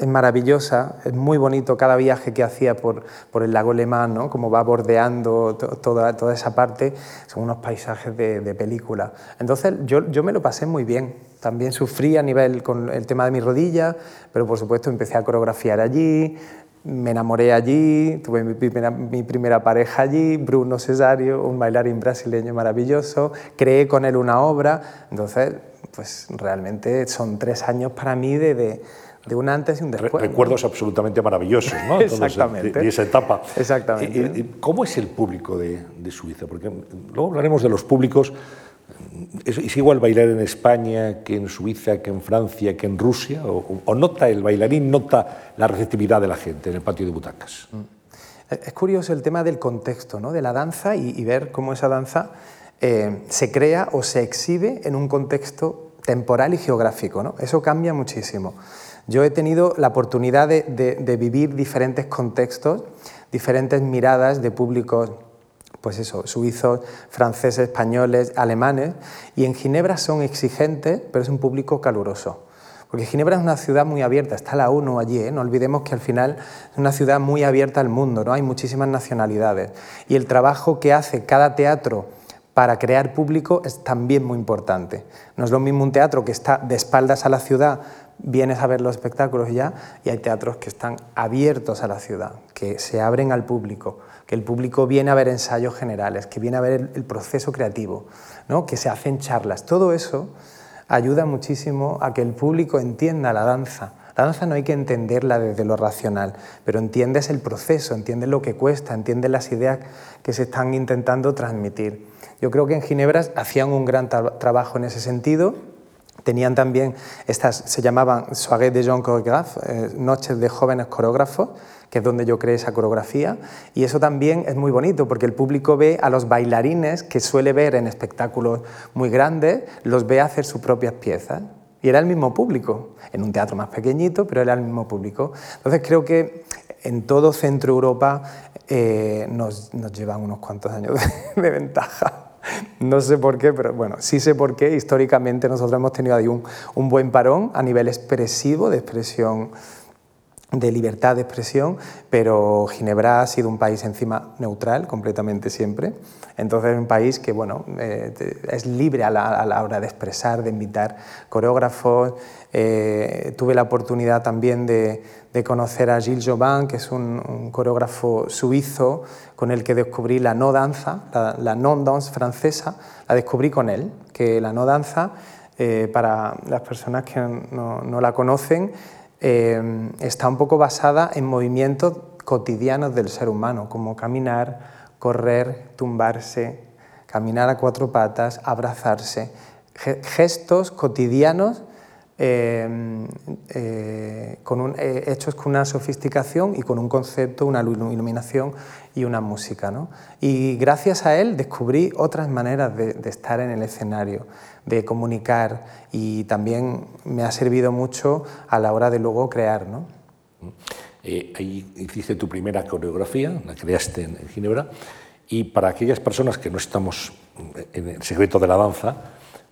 es maravillosa, es muy bonito cada viaje que hacía por, por el lago Lemán, ¿no? como va bordeando toda, toda esa parte, son unos paisajes de, de película. Entonces yo, yo, me lo pasé muy bien, también sufrí a nivel con el tema de mi rodilla, pero por supuesto empecé a coreografiar allí, me enamoré allí, tuve mi primera, mi primera pareja allí, Bruno Cesario, un bailarín brasileño maravilloso, creé con él una obra, entonces pues realmente son tres años para mí de, de de un antes y un después. Recuerdos absolutamente maravillosos, ¿no? Exactamente. De, esa etapa. Exactamente. ¿Cómo es el público de, de, Suiza? Porque luego hablaremos de los públicos. ¿Es, ¿Es, igual bailar en España que en Suiza, que en Francia, que en Rusia? ¿O, nota el bailarín, nota la receptividad de la gente en el patio de butacas? Mm. Es curioso el tema del contexto, ¿no? de la danza y, y ver cómo esa danza eh, se crea o se exhibe en un contexto temporal y geográfico. ¿no? Eso cambia muchísimo. Yo he tenido la oportunidad de vivir diferentes contextos, diferentes miradas de públicos pues eso, suizos, franceses, españoles, alemanes, y en Ginebra son exigentes, pero es un público caluroso. Porque Ginebra es una ciudad muy abierta, está la ONU allí, ¿eh? no olvidemos que al final es una ciudad muy abierta al mundo, ¿no? hay muchísimas nacionalidades. Y el trabajo que hace cada teatro para crear público es también muy importante. No es lo mismo un teatro que está de espaldas a la ciudad vienes a ver los espectáculos ya y hay teatros que están abiertos a la ciudad, que se abren al público, que el público viene a ver ensayos generales, que viene a ver el, proceso creativo, ¿no? que se hacen charlas. Todo eso ayuda muchísimo a que el público entienda la danza. La danza no hay que entenderla desde lo racional, pero entiendes el proceso, entiendes lo que cuesta, entiendes las ideas que se están intentando transmitir. Yo creo que en Ginebra hacían un gran tra trabajo en ese sentido Tenían también estas, se llamaban Soirées de Jeunes Chorégraphes, eh, noches de jóvenes coreógrafos, que es donde yo creé esa coreografía. Y eso también es muy bonito, porque el público ve a los bailarines que suele ver en espectáculos muy grandes, los ve hacer sus propias piezas. Y era el mismo público, en un teatro más pequeñito, pero era el mismo público. Entonces creo que en todo Centro Europa eh, nos, nos, llevan unos cuantos años de, de ventaja. No sé por qué, pero bueno, sí sé por qué. Históricamente nosotros hemos tenido ahí un, buen parón a nivel expresivo, de expresión de libertad de expresión, pero Ginebra ha sido un país encima neutral completamente siempre. Entonces es un país que bueno, eh, es libre a la, hora de expresar, de invitar coreógrafos. Eh, tuve la oportunidad también de, de, conocer a Gilles Jobin, que es un, un, coreógrafo suizo con el que descubrí la no danza, la, non-dance francesa, la descubrí con él, que la no danza, eh, para las personas que no, no la conocen, eh, está un poco basada en movimientos cotidianos del ser humano, como caminar, correr, tumbarse, caminar a cuatro patas, abrazarse, gestos cotidianos eh, eh, con un, eh, hechos con una sofisticación y con un concepto, una iluminación y una música. ¿no? Y gracias a él descubrí otras maneras de, de estar en el escenario de comunicar y también me ha servido mucho a la hora de luego crear. ¿no? Eh, ahí hiciste tu primera coreografía, la creaste en, en, Ginebra, y para aquellas personas que no estamos en el secreto de la danza,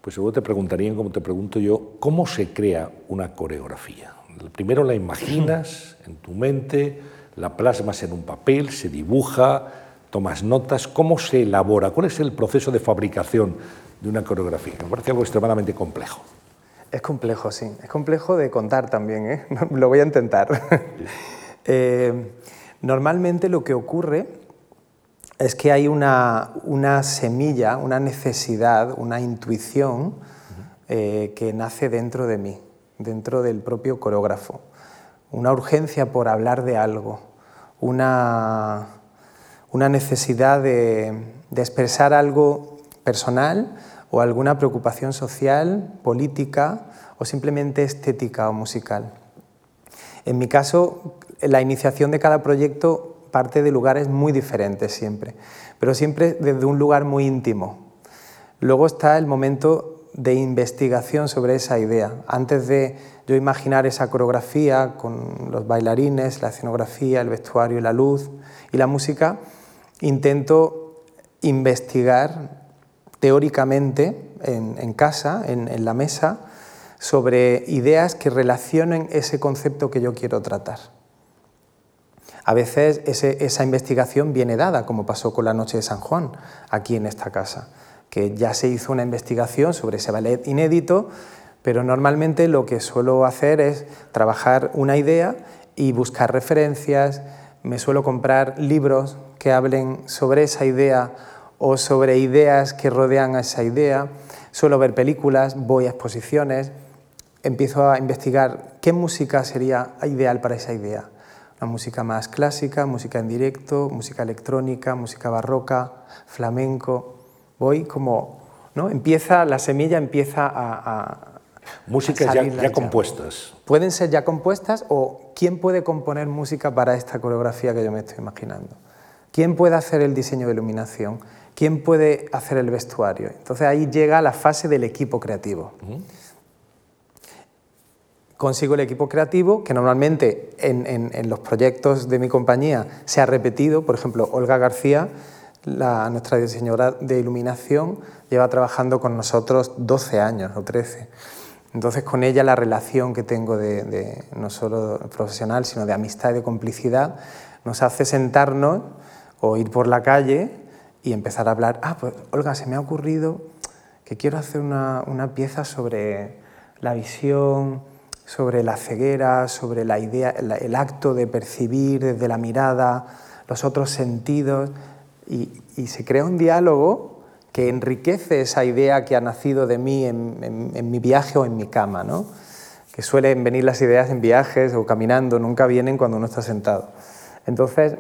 pues seguro te preguntarían, como te pregunto yo, ¿cómo se crea una coreografía? Primero la imaginas en tu mente, la plasmas en un papel, se dibuja, tomas notas, ¿cómo se elabora? ¿Cuál es el proceso de fabricación de una coreografía. Me parece algo extremadamente complejo. Es complejo, sí. Es complejo de contar también, ¿eh? Lo voy a intentar. Sí. eh, normalmente lo que ocurre es que hay una, una semilla, una necesidad, una intuición eh, que nace dentro de mí, dentro del propio coreógrafo. Una urgencia por hablar de algo, una, una necesidad de, de expresar algo personal o alguna preocupación social, política o simplemente estética o musical. En mi caso, la iniciación de cada proyecto parte de lugares muy diferentes siempre, pero siempre desde un lugar muy íntimo. Luego está el momento de investigación sobre esa idea. Antes de yo imaginar esa coreografía con los bailarines, la escenografía, el vestuario, la luz y la música, intento investigar teóricamente en, casa, en, la mesa, sobre ideas que relacionen ese concepto que yo quiero tratar. A veces esa investigación viene dada, como pasó con la Noche de San Juan, aquí en esta casa, que ya se hizo una investigación sobre ese ballet inédito, pero normalmente lo que suelo hacer es trabajar una idea y buscar referencias, me suelo comprar libros que hablen sobre esa idea o sobre ideas que rodean a esa idea, suelo ver películas, voy a exposiciones, empiezo a investigar qué música sería ideal para esa idea. Una música más clásica, música en directo, música electrónica, música barroca, flamenco. Voy como, ¿no? Empieza, la semilla empieza a, Músicas ya, ya, compuestas. Pueden ser ya compuestas o quién puede componer música para esta coreografía que yo me estoy imaginando. ¿Quién puede hacer el diseño de iluminación? ¿Quién puede hacer el vestuario? Entonces ahí llega la fase del equipo creativo. Consigo el equipo creativo, que normalmente en, los proyectos de mi compañía se ha repetido. Por ejemplo, Olga García, nuestra diseñadora de iluminación, lleva trabajando con nosotros 12 años o 13. Entonces con ella la relación que tengo de, no solo profesional, sino de amistad y de complicidad, nos hace sentarnos o ir por la calle y empezar a hablar, ah, pues Olga, se me ha ocurrido que quiero hacer una, pieza sobre la visión, sobre la ceguera, sobre la idea, el acto de percibir desde la mirada, los otros sentidos, y, se crea un diálogo que enriquece esa idea que ha nacido de mí en, mi viaje o en mi cama, ¿no? que suelen venir las ideas en viajes o caminando, nunca vienen cuando uno está sentado. Entonces,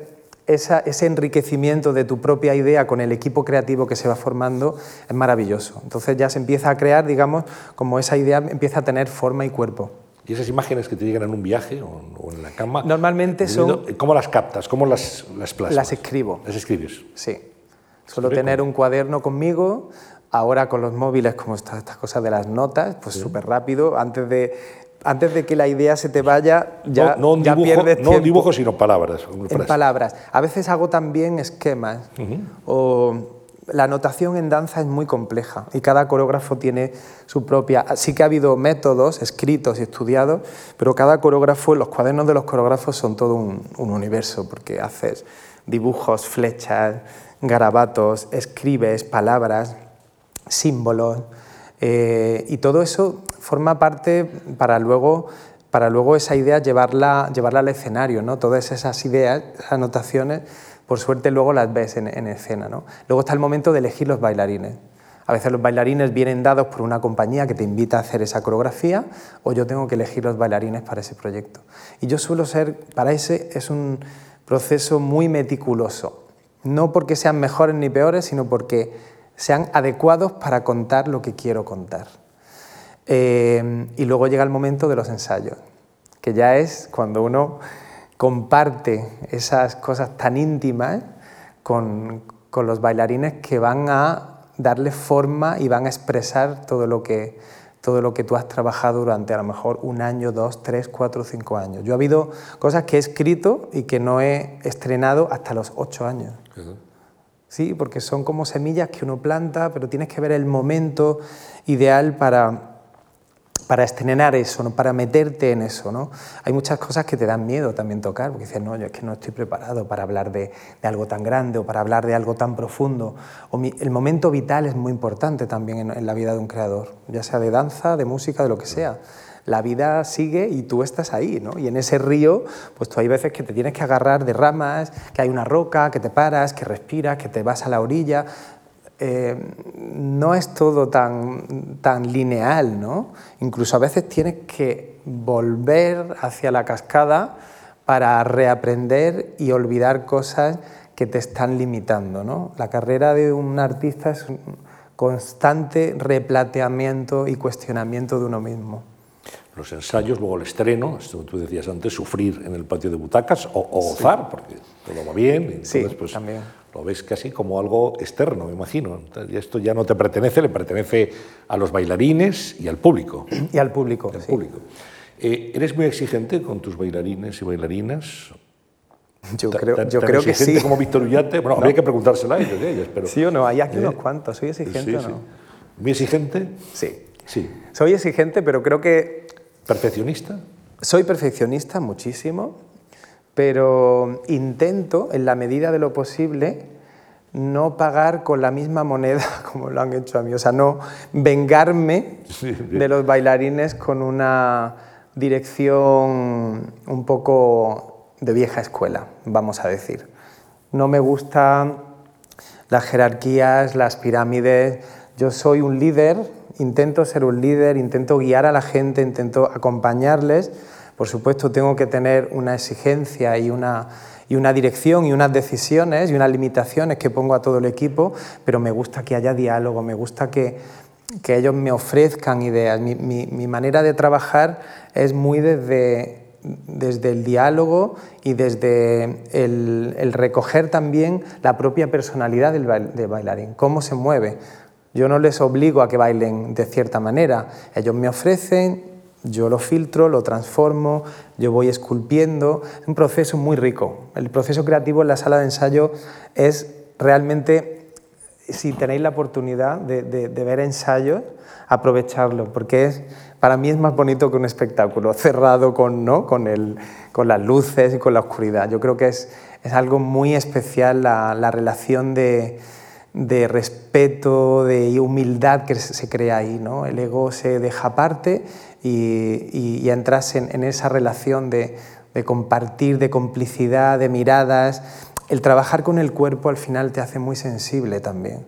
ese enriquecimiento de tu propia idea con el equipo creativo que se va formando es maravilloso. Entonces ya se empieza a crear, digamos, como esa idea empieza a tener forma y cuerpo. ¿Y esas imágenes que te llegan en un viaje o en la cama? Normalmente son... ¿Cómo las captas? ¿Cómo las, las plasmas? Las escribo. ¿Las escribes? Sí. Suelo tener un cuaderno conmigo, ahora con los móviles, como estas esta cosas de las notas, pues súper rápido, antes de, antes de que la idea se te vaya, ya, no, no ya dibujo, tiempo. No dibujos, sino palabras. En palabras. A veces hago también esquemas. o, la notación en danza es muy compleja y cada coreógrafo tiene su propia... Sí que ha habido métodos escritos y estudiados, pero cada coreógrafo, los cuadernos de los coreógrafos son todo un, un universo, porque haces dibujos, flechas, garabatos, escribes palabras, símbolos, eh, y todo eso forma parte para luego, para luego esa idea llevarla, llevarla al escenario, ¿no? Todas esas ideas, esas anotaciones, por suerte luego las ves en, escena, ¿no? Luego está el momento de elegir los bailarines. A veces los bailarines vienen dados por una compañía que te invita a hacer esa coreografía o yo tengo que elegir los bailarines para ese proyecto. Y yo suelo ser, para ese es un proceso muy meticuloso no porque sean mejores ni peores, sino porque sean adecuados para contar lo que quiero contar. Eh, y luego llega el momento de los ensayos, que ya es cuando uno comparte esas cosas tan íntimas con, los bailarines que van a darle forma y van a expresar todo lo que, todo lo que tú has trabajado durante a lo mejor un año, dos, tres, cuatro, cinco años. Yo ha habido cosas que he escrito y que no he estrenado hasta los ocho años. Sí, porque son como semillas que uno planta, pero tienes que ver el momento ideal para, para estrenar eso, para meterte en eso. ¿no? Hay muchas cosas que te dan miedo también tocar, porque dices, no, yo es que no estoy preparado para hablar de, algo tan grande o para hablar de algo tan profundo. El momento vital es muy importante también en, en la vida de un creador, ya sea de danza, de música, de lo que sea la vida sigue y tú estás ahí, ¿no? Y en ese río, pues tú hay veces que te tienes que agarrar de ramas, que hay una roca, que te paras, que respiras, que te vas a la orilla. Eh, no es todo tan, tan lineal, ¿no? Incluso a veces tienes que volver hacia la cascada para reaprender y olvidar cosas que te están limitando, ¿no? La carrera de un artista es un constante replanteamiento y cuestionamiento de uno mismo los ensayos, luego el estreno, esto tú decías antes, sufrir en el patio de butacas o, gozar, porque todo va bien, y entonces pues, también. Lo ves casi como algo externo, me imagino. esto ya no te pertenece, le pertenece a los bailarines y al público. Y al público, público. Eh, ¿Eres muy exigente con tus bailarines y bailarinas? Yo creo, yo creo que sí. como Víctor Ullate? Bueno, habría que preguntársela a ellos, ellos, pero... Sí o no, hay aquí unos cuantos. ¿Soy exigente o no? ¿Muy exigente? Sí. Sí. Soy exigente, pero creo que... ¿Perfeccionista? Soy perfeccionista muchísimo, pero intento, en la medida de lo posible, no pagar con la misma moneda como lo han hecho a mí. O sea, no vengarme de los bailarines con una dirección un poco de vieja escuela, vamos a decir. No me gustan las jerarquías, las pirámides. Yo soy un líder, intento ser un líder, intento guiar a la gente, intento acompañarles. Por supuesto, tengo que tener una exigencia y una, y una dirección y unas decisiones y unas limitaciones que pongo a todo el equipo, pero me gusta que haya diálogo, me gusta que, que ellos me ofrezcan ideas. Mi, mi, manera de trabajar es muy desde, desde el diálogo y desde el, el, recoger también la propia personalidad del, del bailarín, cómo se mueve. Yo no les obligo a que bailen de cierta manera, ellos me ofrecen, yo lo filtro, lo transformo, yo voy esculpiendo. Es un proceso muy rico. El proceso creativo en la sala de ensayo es realmente, si tenéis la oportunidad de, ver ensayos, aprovecharlo, porque para mí es más bonito que un espectáculo cerrado con, ¿no? con, el, con las luces y con la oscuridad. Yo creo que es, es algo muy especial la, la relación de, de respeto, de humildad que se crea ahí. ¿no? El ego se deja aparte y, y, y entras en, esa relación de, de, compartir, de complicidad, de miradas. El trabajar con el cuerpo al final te hace muy sensible también.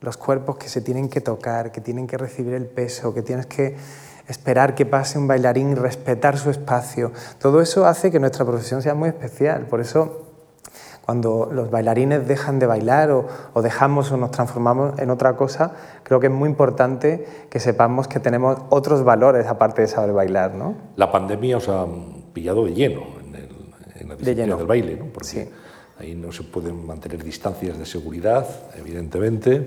Los cuerpos que se tienen que tocar, que tienen que recibir el peso, que tienes que esperar que pase un bailarín, respetar su espacio. Todo eso hace que nuestra profesión sea muy especial. Por eso cuando los bailarines dejan de bailar o, o, dejamos o nos transformamos en otra cosa, creo que es muy importante que sepamos que tenemos otros valores aparte de saber bailar. ¿no? La pandemia os ha pillado de lleno en, el, en la disciplina de del baile, ¿no? porque sí. ahí no se pueden mantener distancias de seguridad, evidentemente.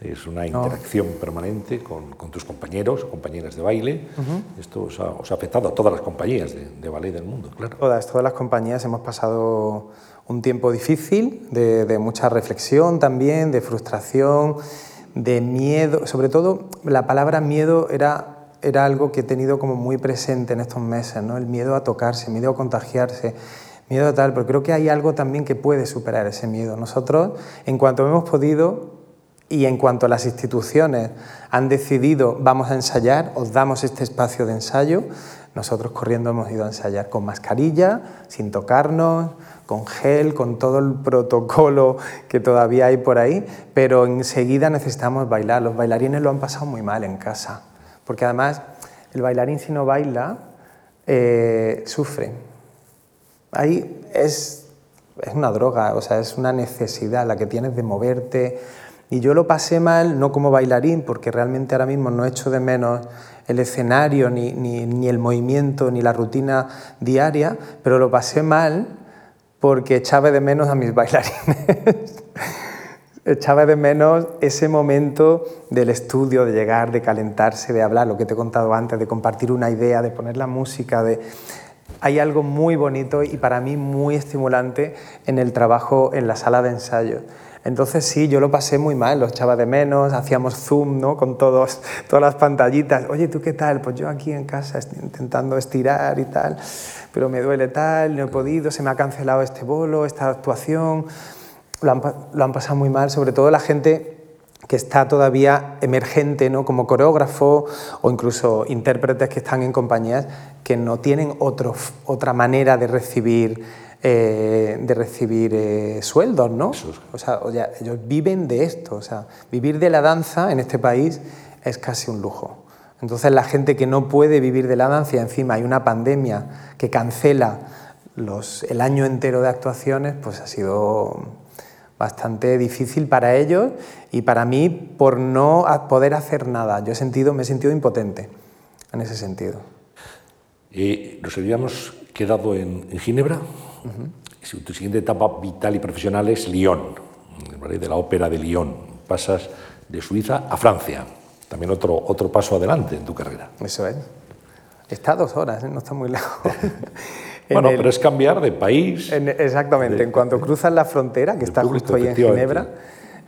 Es una interacción no. permanente con, con, tus compañeros, compañeras de baile. Uh -huh. Esto os ha, os ha, afectado a todas las compañías de, de ballet del mundo, claro. Todas, todas las compañías hemos pasado un tiempo difícil, de, mucha reflexión también, de frustración, de miedo. Sobre todo, la palabra miedo era, era algo que he tenido como muy presente en estos meses, ¿no? el miedo a tocarse, miedo a contagiarse, miedo a tal, pero creo que hay algo también que puede superar ese miedo. Nosotros, en cuanto hemos podido y en cuanto las instituciones han decidido vamos a ensayar, os damos este espacio de ensayo, nosotros corriendo hemos ido a ensayar con mascarilla, sin tocarnos, con gel, con todo el protocolo que todavía hay por ahí, pero enseguida necesitamos bailar. Los bailarines lo han pasado muy mal en casa, porque además el bailarín si no baila eh, sufre. Ahí es, es una droga, o sea, es una necesidad la que tienes de moverte. Y yo lo pasé mal, no como bailarín, porque realmente ahora mismo no echo de menos el escenario, ni, ni, ni el movimiento, ni la rutina diaria, pero lo pasé mal porque echaba de menos a mis bailarines. echaba de menos ese momento del estudio, de llegar, de calentarse, de hablar, lo que te he contado antes, de compartir una idea, de poner la música. Hay algo muy bonito y para mí muy estimulante en el trabajo en la sala de ensayo. Entonces sí, yo lo pasé muy mal, lo echaba de menos, hacíamos zoom ¿no? con todos, todas las pantallitas. Oye, ¿tú qué tal? Pues yo aquí en casa intentando estirar y tal, pero me duele tal, no he podido, se me ha cancelado este bolo, esta actuación. Lo han, lo han pasado muy mal, sobre todo la gente que está todavía emergente ¿no? como coreógrafo o incluso intérpretes que están en compañías que no tienen otro, otra manera de recibir eh, de recibir eh, sueldos, ¿no? O sea, o sea, ellos viven de esto, o sea, vivir de la danza en este país es casi un lujo. Entonces la gente que no puede vivir de la danza y encima hay una pandemia que cancela los, el año entero de actuaciones, pues ha sido bastante difícil para ellos y para mí por no poder hacer nada. Yo he sentido, me he sentido impotente en ese sentido. Eh, nos habíamos quedado en, en Ginebra. Uh -huh. Tu siguiente etapa vital y profesional es Lyon, ¿vale? de la ópera de Lyon. Pasas de Suiza a Francia. También otro, otro paso adelante en tu carrera. Eso es. Está a dos horas, ¿eh? no está muy lejos. Bueno, pero es cambiar de país. exactamente, en cuanto cruzas la frontera, que está justo ahí en Ginebra,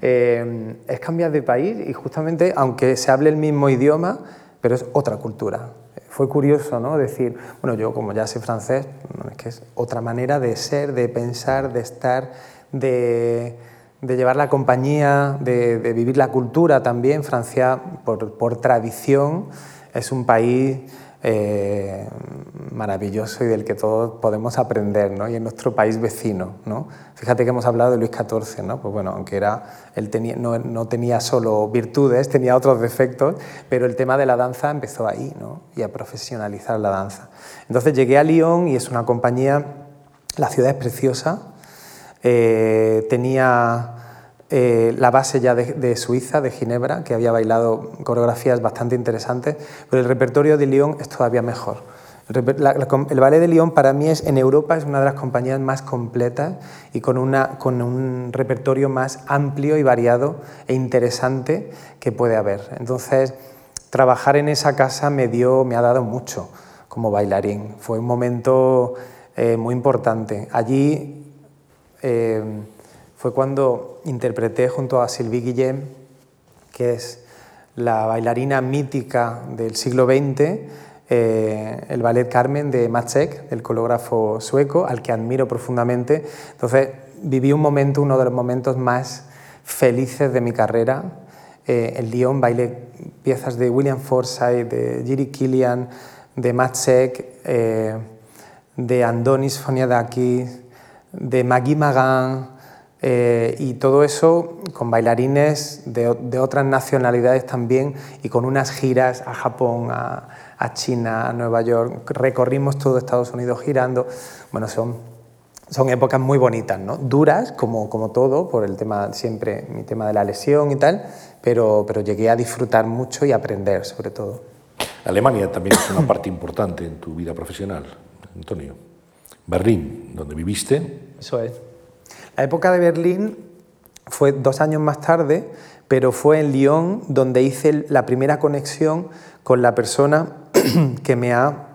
eh, es cambiar de país y justamente, aunque se hable el mismo idioma, pero es otra cultura. Fue curioso, ¿no? Decir, bueno, yo como ya sé francés, es que es otra manera de ser, de pensar, de estar, de, llevar la compañía, de, vivir la cultura también. Francia, por tradición, es un país eh, maravilloso y del que todos podemos aprender, ¿no? y en nuestro país vecino. ¿no? Fíjate que hemos hablado de Luis XIV, ¿no? pues bueno, aunque era, él tenía, no, no, tenía solo virtudes, tenía otros defectos, pero el tema de la danza empezó ahí ¿no? y a profesionalizar la danza. Entonces llegué a Lyon y es una compañía, la ciudad es preciosa, eh, tenía eh, la base ya de, Suiza, de Ginebra, que había bailado coreografías bastante interesantes, pero el repertorio de Lyon es todavía mejor. El, ballet de Lyon para mí es en Europa es una de las compañías más completas y con, una, con un repertorio más amplio y variado e interesante que puede haber. Entonces, trabajar en esa casa me, dio, me ha dado mucho como bailarín. Fue un momento eh, muy importante. Allí eh, fue cuando interpreté junto a Sylvie Guillem, que es la bailarina mítica del siglo XX, eh, el ballet Carmen de Matzek, el coreógrafo sueco, al que admiro profundamente. Entonces viví un momento, uno de los momentos más felices de mi carrera. Eh, en Lyon bailé piezas de William Forsythe, de Giri Kilian, de Matzek, eh, de Andonis Foniadakis, de Maggie Magan, eh, y todo eso con bailarines de, otras nacionalidades también y con unas giras a Japón, a, China, a Nueva York. Recorrimos todo Estados Unidos girando. Bueno, son, son épocas muy bonitas, ¿no? duras como, como todo, por el tema siempre, mi tema de la lesión y tal, pero, pero llegué a disfrutar mucho y aprender sobre todo. Alemania también es una parte importante en tu vida profesional, Antonio. Berlín, donde viviste. Eso es. La época de Berlín fue dos años más tarde, pero fue en Lyon donde hice la primera conexión con la persona que me ha,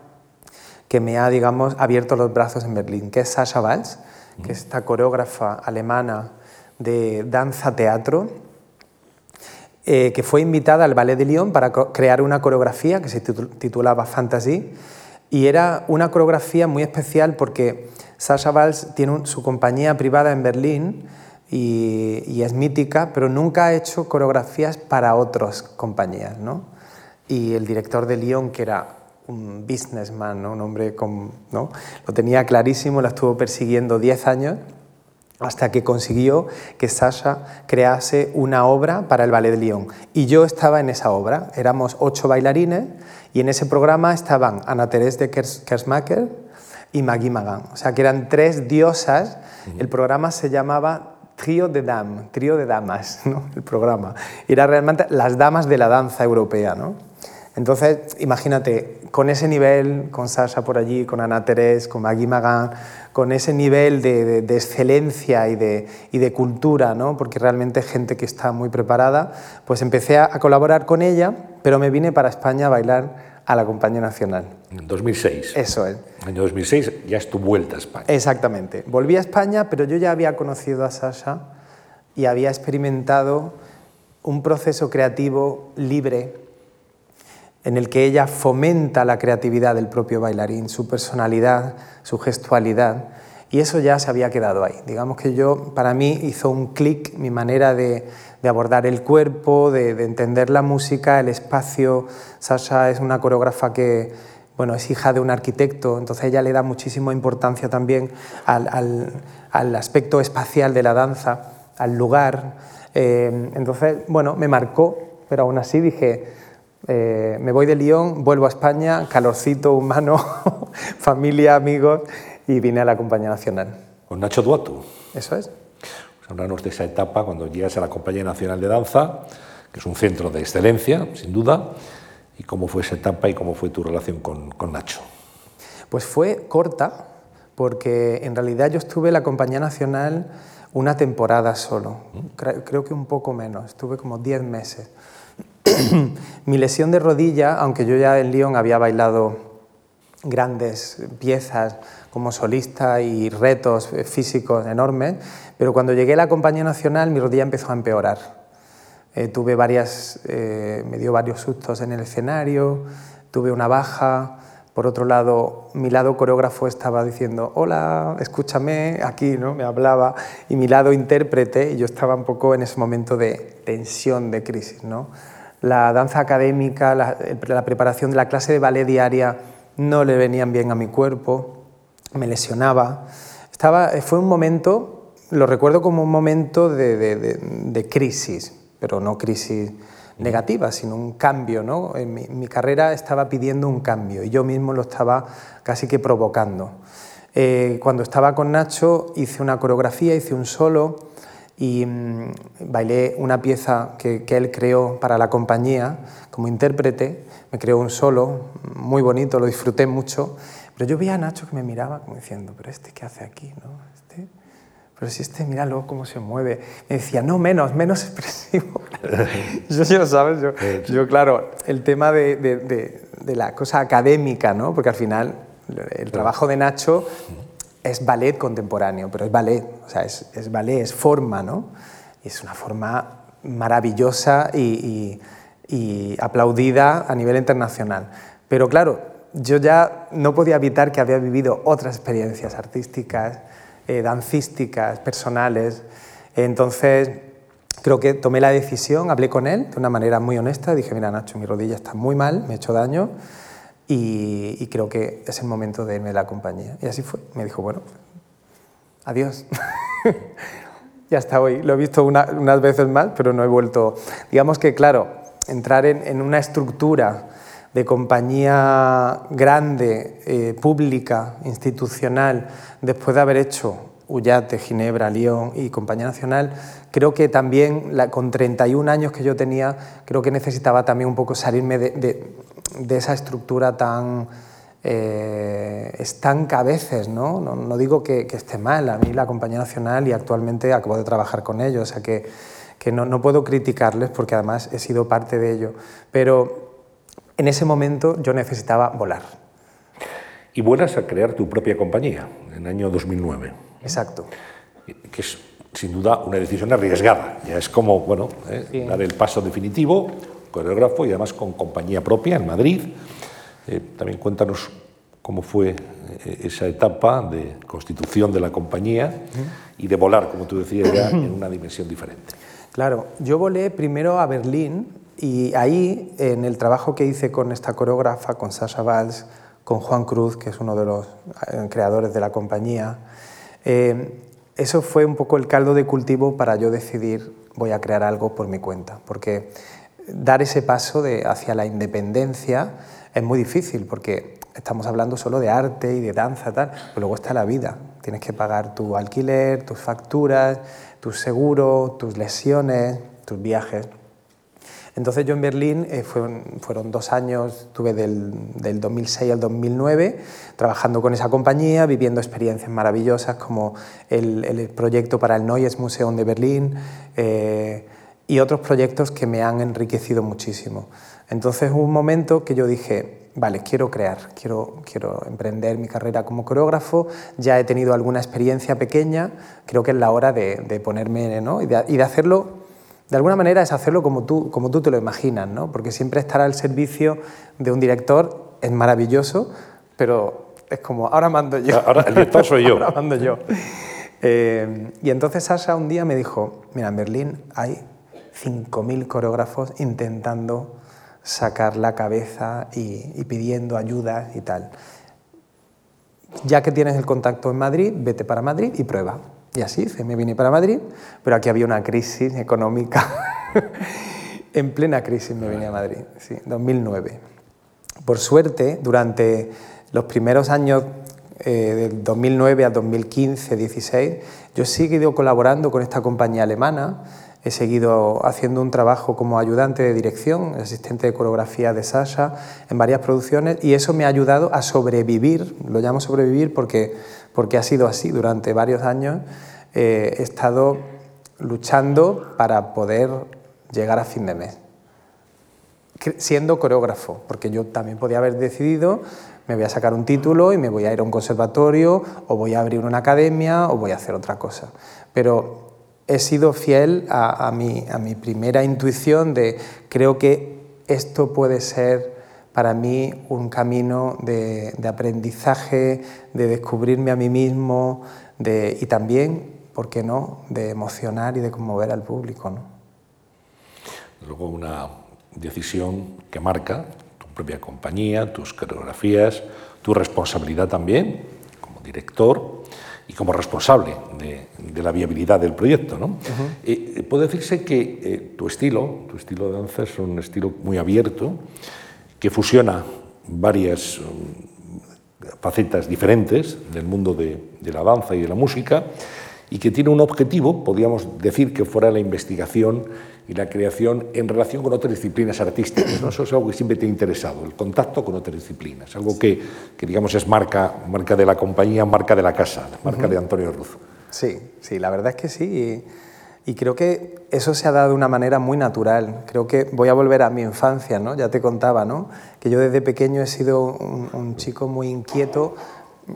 que me ha digamos, abierto los brazos en Berlín, que es Sasha Valls, que es esta coreógrafa alemana de danza-teatro, eh, que fue invitada al Ballet de Lyon para crear una coreografía que se titulaba Fantasy, y era una coreografía muy especial porque Sasha Valls tiene su compañía privada en Berlín y, es mítica, pero nunca ha hecho coreografías para otras compañías. ¿no? Y el director de Lyon, que era un businessman, ¿no? un hombre con, ¿no? lo tenía clarísimo, la estuvo persiguiendo 10 años hasta que consiguió que Sasha crease una obra para el Ballet de Lyon. Y yo estaba en esa obra, éramos ocho bailarines y en ese programa estaban Ana Teresa de Kersmacher, y Maggie Magan. O sea, que eran tres diosas. El programa se llamaba Trío de Dam, Trío de Damas, ¿no? el programa. Era realmente las damas de la danza europea. ¿no? Entonces, imagínate, con ese nivel, con Sasha por allí, con Ana Terés, con Maggie Magan, con ese nivel de, excelencia y de, y de cultura, ¿no? porque realmente gente que está muy preparada, pues empecé a colaborar con ella, pero me vine para España a bailar a la Compañía Nacional. En 2006. Eso es. Año 2006 ya es tu vuelta a España. Exactamente. Volví a España, pero yo ya había conocido a Sasha y había experimentado un proceso creativo libre en el que ella fomenta la creatividad del propio bailarín, su personalidad, su gestualidad, y eso ya se había quedado ahí. Digamos que yo, para mí, hizo un clic mi manera de, de abordar el cuerpo, de, entender la música, el espacio. Sasha es una coreógrafa que bueno, es hija de un arquitecto, entonces ella le da muchísima importancia también al, al, aspecto espacial de la danza, al lugar. Eh, entonces, bueno, me marcó, pero aún así dije, eh, me voy de Lyon, vuelvo a España, calorcito humano, familia, amigos, y vine a la Compañía Nacional. Con Nacho Duato. Eso es. Hablarnos de esa etapa cuando llegas a la Compañía Nacional de Danza, que es un centro de excelencia, sin duda, y cómo fue esa etapa y cómo fue tu relación con, con Nacho. Pues fue corta, porque en realidad yo estuve en la Compañía Nacional una temporada solo, creo, que un poco menos, estuve como 10 meses. Mi lesión de rodilla, aunque yo ya en Lyon había bailado grandes piezas como solista y retos físicos enormes, pero cuando llegué a la Compañía Nacional mi rodilla empezó a empeorar. Eh, tuve varias, eh, me dio varios sustos en el escenario, tuve una baja, por otro lado, mi lado coreógrafo estaba diciendo, hola, escúchame, aquí, ¿no? Me hablaba, y mi lado intérprete, yo estaba un poco en ese momento de tensión, de crisis, ¿no? La danza académica, la preparación de la clase de ballet diaria no le venían bien a mi cuerpo, me lesionaba. Estaba, fue un momento, lo recuerdo como un momento de, de, de, de crisis, pero no crisis negativa, sino un cambio. ¿no? En mi, mi, carrera estaba pidiendo un cambio y yo mismo lo estaba casi que provocando. Eh, cuando estaba con Nacho hice una coreografía, hice un solo y mmm, bailé una pieza que, que, él creó para la compañía como intérprete. Me creó un solo muy bonito, lo disfruté mucho, pero yo veía a Nacho que me miraba como diciendo, pero este qué hace aquí, ¿no? Este, pero si este, míralo cómo se mueve. Me decía, no, menos, menos expresivo. yo, yo, ¿sabes? Yo, yo, claro, el tema de, de, de, de, la cosa académica, ¿no? Porque al final el trabajo de Nacho es ballet contemporáneo, pero es ballet, o sea, es, es ballet, es forma, ¿no? Y es una forma maravillosa y, y, y aplaudida a nivel internacional. Pero claro, yo ya no podía evitar que había vivido otras experiencias artísticas, eh, dancísticas, personales. Entonces, creo que tomé la decisión, hablé con él de una manera muy honesta, dije, mira Nacho, mi rodilla está muy mal, me he hecho daño y, y creo que es el momento de irme de la compañía. Y así fue. Me dijo, bueno, adiós. ya hasta hoy. Lo he visto una, unas veces más, pero no he vuelto. Digamos que, claro, entrar en, una estructura de compañía grande, eh, pública, institucional, después de haber hecho Ullate, Ginebra, Lyon y Compañía Nacional, creo que también con 31 años que yo tenía, creo que necesitaba también un poco salirme de, de esa estructura tan eh, estanca a veces, ¿no? No, no digo que, que, esté mal, a mí la Compañía Nacional y actualmente acabo de trabajar con ellos, o sea que, que no, no puedo criticarles porque además he sido parte de ello, pero en ese momento yo necesitaba volar. Y vuelas a crear tu propia compañía en el año 2009. Exacto. Que es sin duda una decisión arriesgada. Ya es como, bueno, eh, sí. dar el paso definitivo, coreógrafo y además con compañía propia en Madrid. Eh, también cuéntanos cómo fue eh, esa etapa de constitución de la compañía y de volar, como tú decías, ya en una dimensión diferente. Claro, yo volé primero a Berlín y ahí, en el trabajo que hice con esta coreógrafa, con Sasha Valls, con Juan Cruz, que es uno de los eh, creadores de la compañía, eh, eso fue un poco el caldo de cultivo para yo decidir voy a crear algo por mi cuenta, porque dar ese paso de, hacia la independencia es muy difícil, porque estamos hablando solo de arte y de danza, tal, pero luego está la vida. Tienes que pagar tu alquiler, tus facturas, tu seguro, tus lesiones, tus viajes. Entonces yo en Berlín eh, fueron, fueron, dos años, tuve del, del, 2006 al 2009 trabajando con esa compañía, viviendo experiencias maravillosas como el, el proyecto para el Neues Museum de Berlín eh, y otros proyectos que me han enriquecido muchísimo. Entonces hubo un momento que yo dije, vale, quiero crear, quiero, quiero emprender mi carrera como coreógrafo, ya he tenido alguna experiencia pequeña, creo que es la hora de, de ponerme ¿no? y, de, y de hacerlo de alguna manera es hacerlo como tú, como tú te lo imaginas, ¿no? porque siempre estar al servicio de un director es maravilloso, pero es como, ahora mando yo. Ahora el director soy yo. ahora mando yo. Eh, y entonces Sasha un día me dijo, mira, en Berlín hay 5.000 coreógrafos intentando sacar la cabeza y, y pidiendo ayuda y tal. Ya que tienes el contacto en Madrid, vete para Madrid y prueba. Y así me vine para Madrid, pero aquí había una crisis económica. en plena crisis me vine a Madrid, sí, 2009. Por suerte, durante los primeros años eh, del 2009 a 2015, 16, yo he seguido colaborando con esta compañía alemana, he seguido haciendo un trabajo como ayudante de dirección, asistente de coreografía de Sasha, en varias producciones, y eso me ha ayudado a sobrevivir, lo llamo sobrevivir porque porque ha sido así durante varios años. Eh, he estado luchando para poder llegar a fin de mes. siendo coreógrafo, porque yo también podía haber decidido me voy a sacar un título y me voy a ir a un conservatorio o voy a abrir una academia o voy a hacer otra cosa. Pero he sido fiel a, mi, primera intuición de creo que esto puede ser para mí un camino de, aprendizaje, de descubrirme a mí mismo de, y también, ¿por qué no?, de emocionar y de conmover al público. ¿no? Luego una decisión que marca propia compañía, tus coreografías, tu responsabilidad también como director y como responsable de, la viabilidad del proyecto. ¿no? Eh, puede decirse que eh, tu estilo, tu estilo de danza es un estilo muy abierto, que fusiona varias um, facetas diferentes del mundo de, de la danza y de la música y que tiene un objetivo, podríamos decir que fuera la investigación y la creación en relación con otras disciplinas artísticas. ¿no? Eso es algo que siempre te ha interesado, el contacto con otras disciplinas, algo que, que digamos es marca, marca de la compañía, marca de la casa, marca de Antonio Ruz. Sí, sí, la verdad es que sí. Y, creo que eso se ha dado de una manera muy natural. Creo que voy a volver a mi infancia, ¿no? Ya te contaba, ¿no? Que yo desde pequeño he sido un, un chico muy inquieto,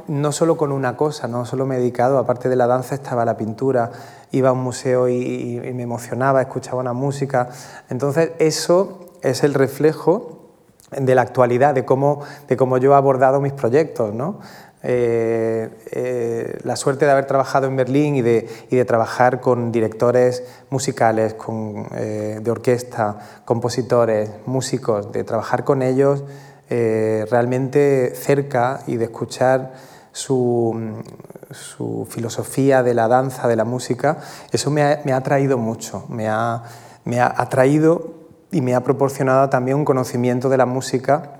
no solo con una cosa, no solo me he dedicado, aparte de la danza estaba la pintura, iba a un museo y, me emocionaba, escuchaba una música. Entonces eso es el reflejo de la actualidad, de cómo, de cómo yo he abordado mis proyectos. ¿no? Eh, eh, la suerte de haber trabajado en Berlín y de, y de trabajar con directores musicales, con, eh, de orquesta, compositores, músicos, de trabajar con ellos realmente cerca y de escuchar su, su filosofía de la danza, de la música, eso me ha, me ha atraído mucho, me ha, me ha atraído y me ha proporcionado también un conocimiento de la música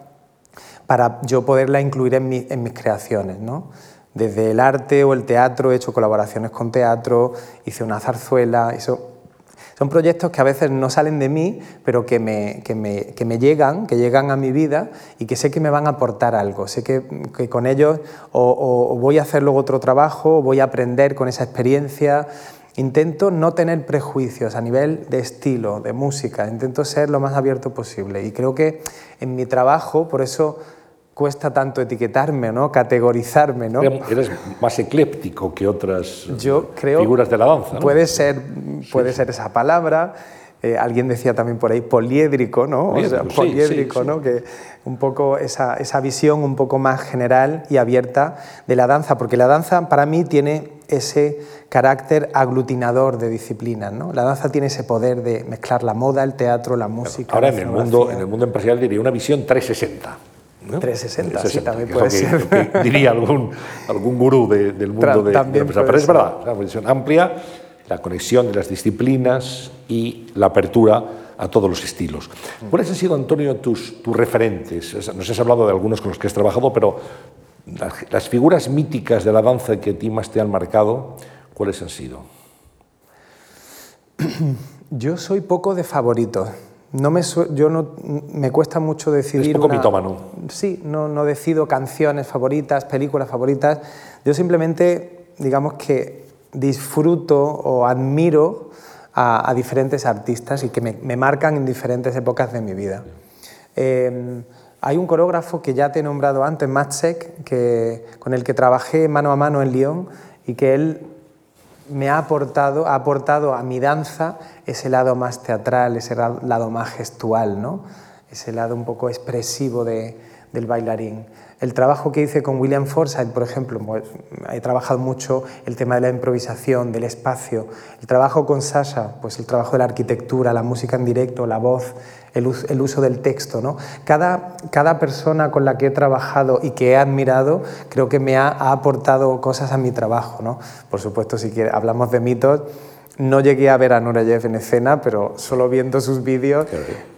para yo poderla incluir en, en mis creaciones. ¿no? Desde el arte o el teatro he hecho colaboraciones con teatro, hice una zarzuela, eso son proyectos que a veces no salen de mí, pero que me, que me, que me llegan, que llegan a mi vida y que sé que me van a aportar algo. Sé que, que con ellos o, voy a hacer luego otro trabajo, o voy a aprender con esa experiencia. Intento no tener prejuicios a nivel de estilo, de música, intento ser lo más abierto posible. Y creo que en mi trabajo, por eso cuesta tanto etiquetarme, ¿no? categorizarme. ¿no? Eres más ecléptico que otras Yo creo figuras de la danza. Puede, ser, puede ser esa palabra. Eh, alguien decía también por ahí poliédrico, ¿no? O sea, poliédrico, ¿no? Que un poco esa, esa, visión un poco más general y abierta de la danza, porque la danza para mí tiene ese carácter aglutinador de disciplinas, ¿no? La danza tiene ese poder de mezclar la moda, el teatro, la música. Ahora en el mundo en el mundo empresarial diría una visión 360. 360, sí, también puede ser. diría algún, algún gurú del mundo de, la empresa. Pero es verdad, una visión amplia, la conexión de las disciplinas y la apertura a todos los estilos. ¿Cuáles han sido, Antonio, tus, tus referentes? Nos has hablado de algunos con los que has trabajado, pero las, las figuras míticas de la danza que a ti más te han marcado, ¿cuáles han sido? Yo soy poco de favoritos. No me, yo no, me cuesta mucho decidir... Es poco mitómano. Sí, no, no decido canciones favoritas, películas favoritas. Yo simplemente, digamos que disfruto o admiro a, diferentes artistas y que me, me, marcan en diferentes épocas de mi vida. Em, hay un coreógrafo que ya te he nombrado antes, Matsek, que, con el que trabajé mano a mano en Lyon y que él me ha aportado, ha aportado a mi danza ese lado más teatral, ese lado más gestual, ¿no? ese lado un poco expresivo de, del bailarín. El trabajo que hice con William Forsythe, por ejemplo, pues, he trabajado mucho el tema de la improvisación, del espacio. El trabajo con Sasha, pues el trabajo de la arquitectura, la música en directo, la voz, el, uso del texto. ¿no? Cada, cada persona con la que he trabajado y que he admirado, creo que me ha, aportado cosas a mi trabajo. ¿no? Por supuesto, si hablamos de mitos, no llegué a ver a Nureyev en escena, pero solo viendo sus vídeos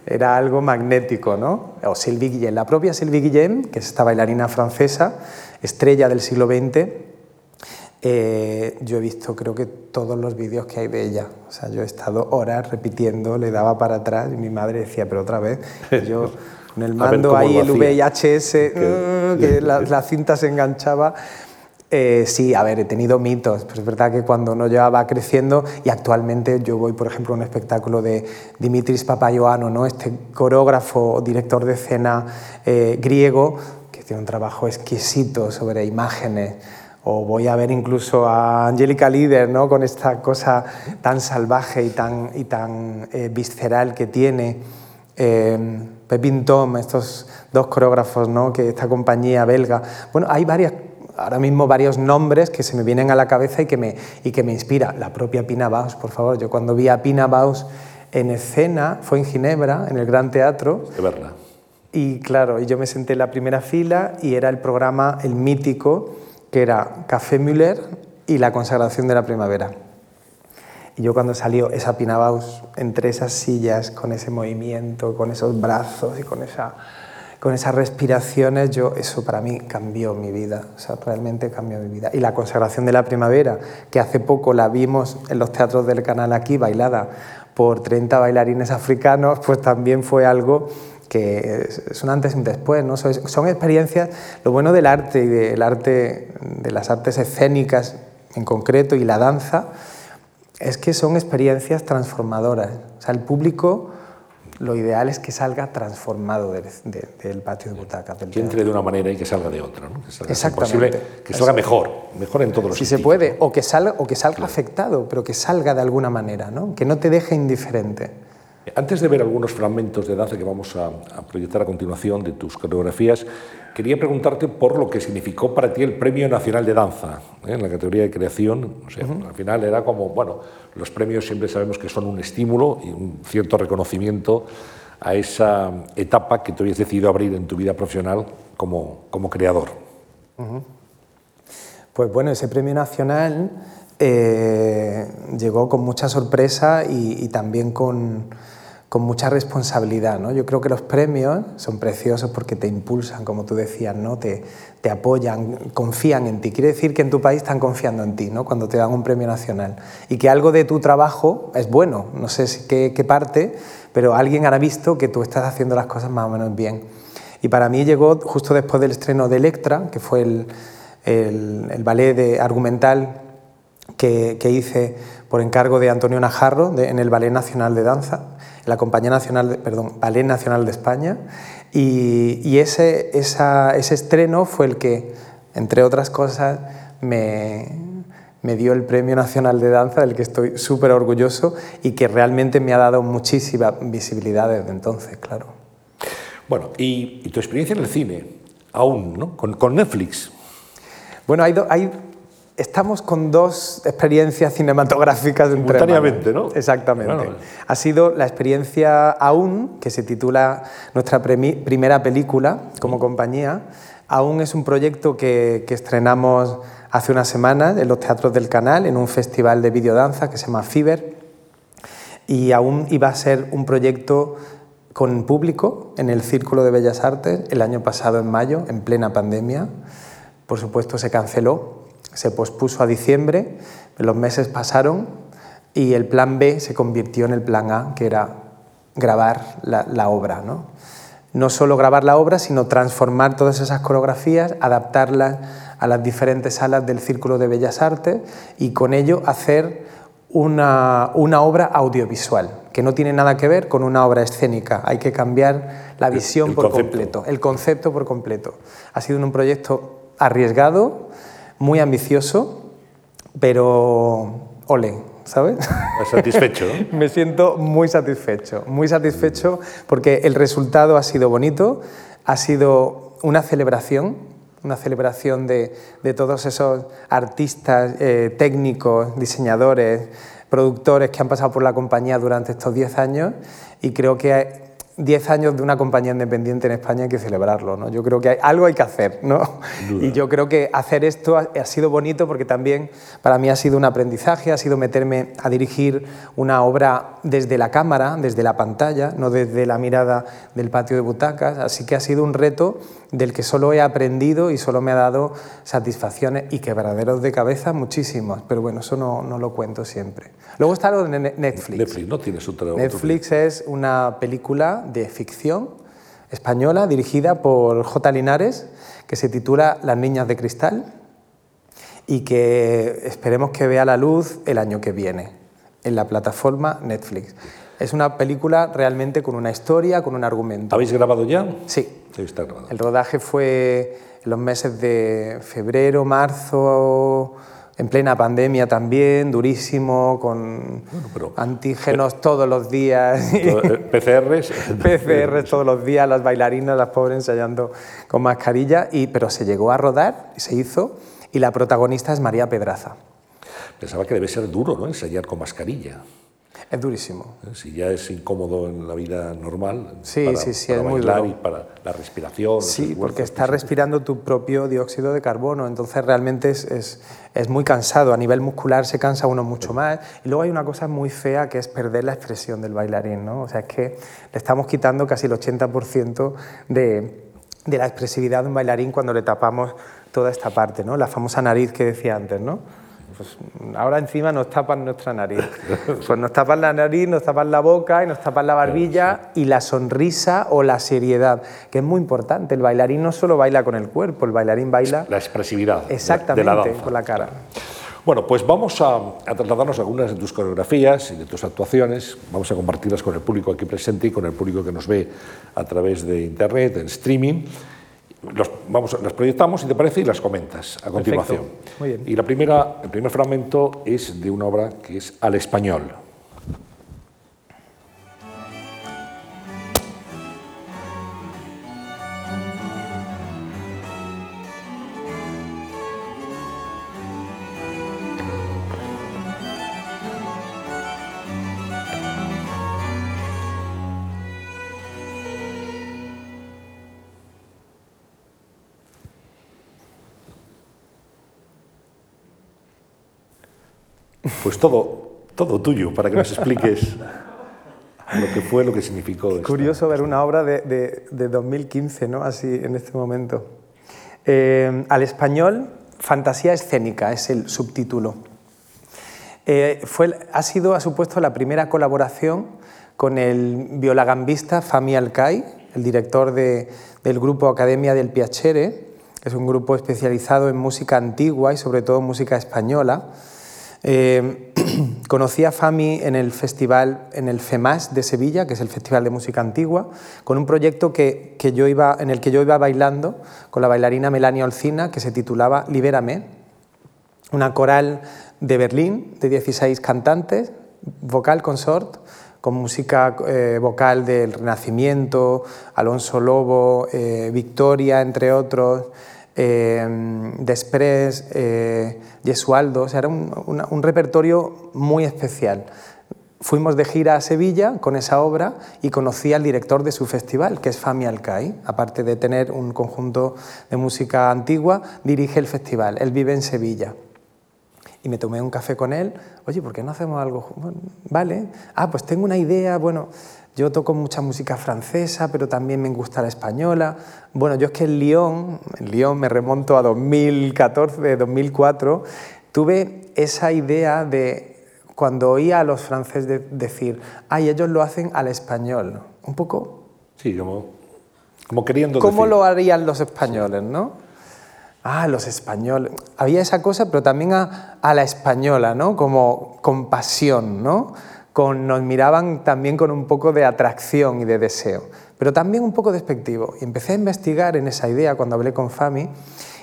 era algo magnético, ¿no? O Sylvie Guillem, la propia Sylvie Guillem, que es esta bailarina francesa, estrella del siglo XX, eh, yo he visto creo que todos los vídeos que hay de ella. O sea, yo he estado horas repitiendo, le daba para atrás y mi madre decía, pero otra vez, yo con el mando ahí, el VHS, uh, que la, la cinta se enganchaba. Eh, sí, a ver, he tenido mitos, pero es verdad que cuando uno ya va creciendo y actualmente yo voy, por ejemplo, a un espectáculo de Dimitris Papayoano, ¿no? este coreógrafo, director de escena eh, griego, que tiene un trabajo exquisito sobre imágenes, o voy a ver incluso a Angelica Líder, ¿no? con esta cosa tan salvaje y tan, y tan eh, visceral que tiene. Pepin Tom, estos dos coreógrafos, ¿no? que esta compañía belga. Bueno, hay varias ahora mismo varios nombres que se me vienen a la cabeza y que me, y que me inspira. La propia Pina Baus, por favor. Yo cuando vi a Pina Baus en escena, fue en Ginebra, en el Gran Teatro. De verla. Y claro, yo me senté en la primera fila y era el programa, el mítico, que era Café Müller y la consagración de la primavera. Y yo cuando salió esa Pina Baus entre esas sillas, con ese movimiento, con esos brazos y con esa con esas respiraciones, yo, eso para mí cambió mi vida, o sea, realmente cambió mi vida. Y la consagración de la primavera, que hace poco la vimos en los teatros del canal aquí, bailada por 30 bailarines africanos, pues también fue algo que es un antes y un después, ¿no? Son, experiencias, lo bueno del arte y del arte, de las artes escénicas en concreto y la danza, es que son experiencias transformadoras. O sea, el público lo ideal es que salga transformado del patio de butacas. que entre de una manera y que salga de otra. ¿no? Que salga Exactamente. que salga mejor, mejor en todos los Si se puede, o que salga, o que salga afectado, pero que salga de alguna manera, ¿no? que no te deje indiferente. Antes de ver algunos fragmentos de danza que vamos a, proyectar a continuación de tus coreografías, quería preguntarte por lo que significó para ti el Premio Nacional de Danza ¿eh? en la categoría de creación. O sea, Al final era como, bueno, los premios siempre sabemos que son un estímulo y un cierto reconocimiento a esa etapa que tú habías decidido abrir en tu vida profesional como, como creador. Pues bueno, ese premio nacional eh, llegó con mucha sorpresa y también con, con mucha responsabilidad. ¿no? Yo creo que los premios son preciosos porque te impulsan, como tú decías, ¿no? te, te apoyan, confían en ti. Quiere decir que en tu país están confiando en ti ¿no? cuando te dan un premio nacional y que algo de tu trabajo es bueno. No sé qué, qué parte, pero alguien habrá visto que tú estás haciendo las cosas más o menos bien. Y para mí llegó justo después del estreno de Electra, que fue el, el, ballet argumental que, que, hice por encargo de Antonio Najarro en el Ballet Nacional de Danza la Compañía Nacional, perdón, Ballet Nacional de España, y, ese, ese estreno fue el que, entre otras cosas, me, me dio el Premio Nacional de Danza, del que estoy súper orgulloso y que realmente me ha dado muchísima visibilidad desde entonces, claro. Bueno, y, tu experiencia en el cine, aún, ¿no? Con, con Netflix. Bueno, hay, hay estamos con dos experiencias cinematográficas simultáneamente, ¿no? Exactamente. Ha sido la experiencia Aún, que se titula nuestra primera película como compañía. Aún es un proyecto que, estrenamos hace unas semanas en los teatros del canal, en un festival de videodanza que se llama Fiber. Y aún iba a ser un proyecto con público en el Círculo de Bellas Artes el año pasado, en mayo, en plena pandemia. Por supuesto, se canceló se pospuso a diciembre, los meses pasaron y el plan B se convirtió en el plan A, que era grabar la, obra. ¿no? no solo grabar la obra, sino transformar todas esas coreografías, adaptarlas a las diferentes salas del Círculo de Bellas Artes y con ello hacer una, una, obra audiovisual, que no tiene nada que ver con una obra escénica. Hay que cambiar la visión por completo, el concepto por completo. Ha sido un proyecto arriesgado, muy ambicioso, pero ole, ¿sabes? Satisfecho. Me siento muy satisfecho, muy satisfecho porque el resultado ha sido bonito, ha sido una celebración, una celebración de, todos esos artistas, eh, técnicos, diseñadores, productores que han pasado por la compañía durante estos 10 años y creo que 10 años de una compañía independiente en España hay que celebrarlo. ¿no? Yo creo que hay, algo hay que hacer. ¿no? Y yo creo que hacer esto ha, sido bonito porque también para mí ha sido un aprendizaje, ha sido meterme a dirigir una obra desde la cámara, desde la pantalla, no desde la mirada del patio de butacas. Así que ha sido un reto del que solo he aprendido y solo me ha dado satisfacciones y quebraderos de cabeza muchísimos. Pero bueno, eso no, no lo cuento siempre. Luego está lo de Netflix. Netflix, ¿no? Tienes otra, Netflix es una película de ficción española dirigida por J. Linares que se titula Las niñas de cristal y que esperemos que vea la luz el año que viene en la plataforma Netflix. Es una película realmente con una historia, con un argumento. ¿Habéis grabado ya? Sí. Sí, está grabado. El rodaje fue en los meses de febrero, marzo, en plena pandemia también, durísimo, con pero- antígenos todos los días. Eh, PCRs. PCR todos los días, las bailarinas, las pobres ensayando con mascarilla, y, pero se llegó a rodar, y se hizo, y la protagonista es María Pedraza. Pensaba que debe ser duro, ¿no? Ensayar con mascarilla. Es durísimo. Si ya es incómodo en la vida normal. Sí, para, sí, sí, para es muy bailar duro. y para la respiración. Sí, porque estás respirando tu propio dióxido de carbono, entonces realmente es, es- es muy cansado, a nivel muscular se cansa uno mucho más. Y luego hay una cosa muy fea que es perder la expresión del bailarín, ¿no? O sea, es que le estamos quitando casi el 80% de, de la expresividad de un bailarín cuando le tapamos toda esta parte, ¿no? La famosa nariz que decía antes, ¿no? Pues ahora encima nos tapan nuestra nariz. Pues nos tapan la nariz, nos tapan la boca y nos tapan la barbilla y la sonrisa o la seriedad, que es muy importante. El bailarín no solo baila con el cuerpo, el bailarín baila La expresividad exactamente de la danza. con la cara. Bueno, pues vamos a, a trasladarnos algunas de tus coreografías y de tus actuaciones. Vamos a compartirlas con el público aquí presente y con el público que nos ve a través de internet, en streaming. Los, vamos, las proyectamos, si te parece, y las comentas a continuación. Muy bien. Y la primera, el primer fragmento es de una obra que es Al Español. Pues todo, todo tuyo, para que nos expliques lo que fue, lo que significó. esta- Curioso ver una obra de, de- de 2015, ¿no? Así en este momento. Eh, al español, Fantasía escénica es el subtítulo. Eh, fue, ha sido, ha supuesto la primera colaboración con el violagambista Fami Alcai, el director de- del grupo Academia del Piacere, que es un grupo especializado en música antigua y sobre todo música española. Eh, conocí a Fami en el festival, en el FEMAS de Sevilla, que es el Festival de Música Antigua, con un proyecto que, que yo iba, en el que yo iba bailando con la bailarina Melania Olcina, que se titulaba Libérame, una coral de Berlín de 16 cantantes, vocal consort, con música eh, vocal del Renacimiento, Alonso Lobo, eh, Victoria, entre otros, eh, Desprez, eh, Gesualdo, o sea, era un, un repertorio muy especial. Fuimos de gira a Sevilla con esa obra y conocí al director de su festival, que es Fami Alcai. Aparte de tener un conjunto de música antigua, dirige el festival. Él vive en Sevilla. Y me tomé un café con él. Oye, ¿por qué no hacemos algo? Bueno, vale. Ah, pues tengo una idea. Bueno, yo toco mucha música francesa, pero también me gusta la española. Bueno, yo es que en Lyon, en Lyon me remonto a 2014, 2004, tuve esa idea de cuando oía a los franceses de- decir, ay, ellos lo hacen al español. Un poco, Sí, como, como queriendo ¿cómo decir. lo harían los españoles, no? Ah, los españoles. Había esa cosa, pero también a, a la española, ¿no? Como con pasión, ¿no? Con, nos miraban también con un poco de atracción y de deseo, pero también un poco despectivo. Y empecé a investigar en esa idea cuando hablé con Fami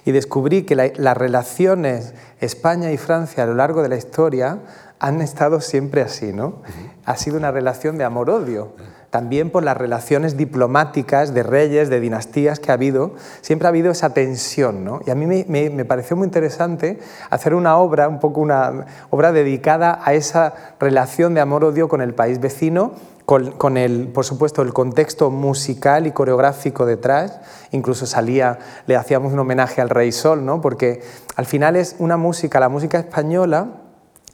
y descubrí que la- las relaciones España y Francia a lo largo de la historia han estado siempre así, ¿no? Ha sido una relación de amor-odio también por las relaciones diplomáticas de reyes, de dinastías que ha habido, siempre ha habido esa tensión. ¿no? Y a mí me, me- pareció muy interesante hacer una obra, un poco una obra dedicada a esa relación de amor-odio con el país vecino, con, con el, por supuesto, el contexto musical y coreográfico detrás. Incluso salía, le hacíamos un homenaje al Rey Sol, ¿no? porque al final es una música, la música española,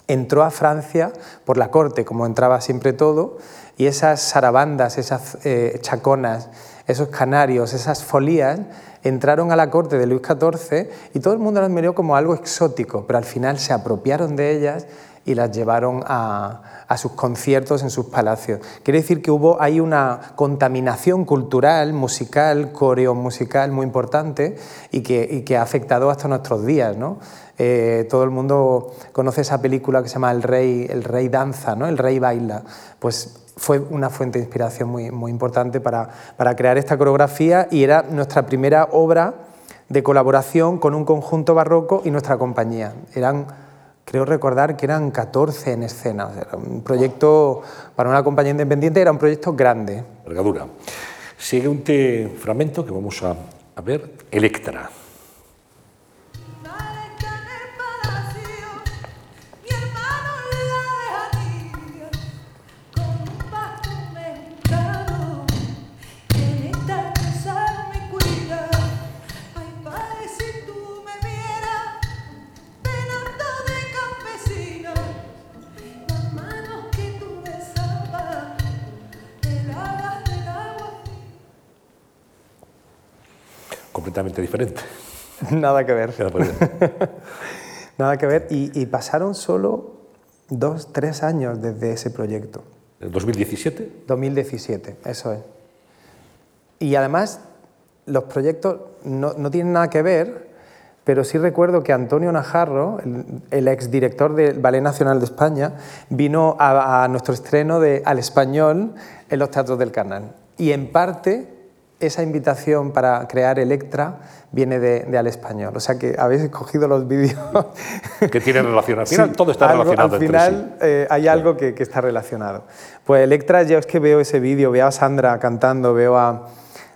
entró a Francia por la corte, como entraba siempre todo, y esas sarabandas, esas eh, chaconas, esos canarios, esas folías, entraron a la corte de Luis XIV y todo el mundo las miró como algo exótico, pero al final se apropiaron de ellas y las llevaron a, sus conciertos en sus palacios. Quiere decir que hubo ahí una contaminación cultural, musical, coreo musical muy importante y que, que ha afectado hasta nuestros días. ¿no? Eh, todo el mundo conoce esa película que se llama El Rey, el Rey Danza, ¿no? El Rey Baila. Pues fue una fuente de inspiración muy, muy importante para, para crear esta coreografía y era nuestra primera obra de colaboración con un conjunto barroco y nuestra compañía. Eran creo recordar que eran 14 en escena. era un proyecto para una compañía independiente, era un proyecto grande. Vergadura. Sigue un fragmento que vamos a, a ver, Electra. Completamente diferente. Nada que ver. Nada que ver. Y, pasaron solo dos, tres años desde ese proyecto. ¿El 2017? 2017, eso es. Y además, los proyectos no, no tienen nada que ver, pero sí recuerdo que Antonio Najarro, el, el exdirector del Ballet Nacional de España, vino a, a nuestro estreno de Al Español en los teatros del canal. Y en parte esa invitación para crear Electra viene de, Al Español. O sea que habéis escogido los vídeos. que tienen relación. Al final todo está relacionado. Al final eh, hay algo que, está relacionado. Pues Electra, yo es que veo ese vídeo, veo a Sandra cantando, veo a,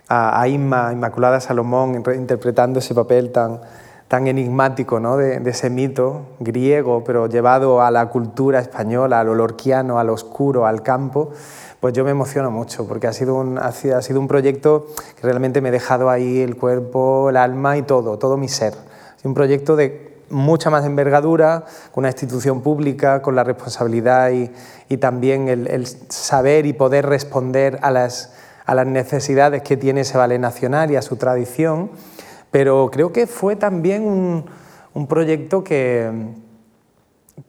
a, Inma, Inmaculada Salomón, interpretando ese papel tan, tan enigmático ¿no? de, de, ese mito griego, pero llevado a la cultura española, a lo lorquiano, al oscuro, al campo pues yo me emociono mucho porque ha sido, un, ha sido un proyecto que realmente me ha dejado ahí el cuerpo, el alma y todo, todo mi ser. Es un proyecto de mucha más envergadura, con una institución pública, con la responsabilidad y, y también el, el, saber y poder responder a las, a las necesidades que tiene ese ballet nacional y a su tradición, pero creo que fue también un, proyecto que,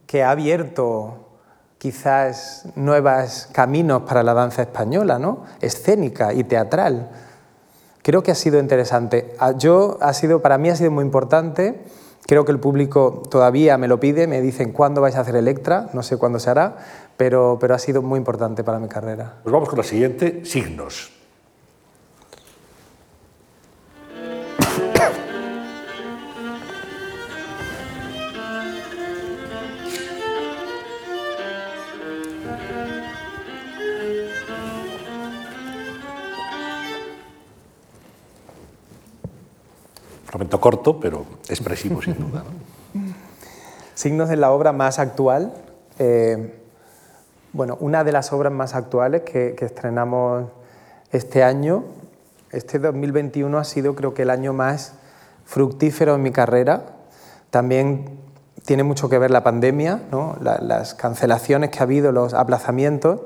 que ha abierto quizás nuevos caminos para la danza española, ¿no? escénica y teatral. Creo que ha sido interesante. Ah, yo ha sido, para mí ha sido muy importante. Creo que el público todavía me lo pide, me dicen cuándo vais a hacer Electra, no sé cuándo se hará, pero, pero ha sido muy importante para mi carrera. Pues vamos con la siguiente, signos. Momento corto, pero expresivo sin duda. Signos de la obra más actual. Eh, bueno, una de las obras más actuales que, estrenamos este año, este 2021 ha sido creo que el año más fructífero en mi carrera. También tiene mucho que ver la pandemia, ¿no? las cancelaciones que ha habido, los aplazamientos,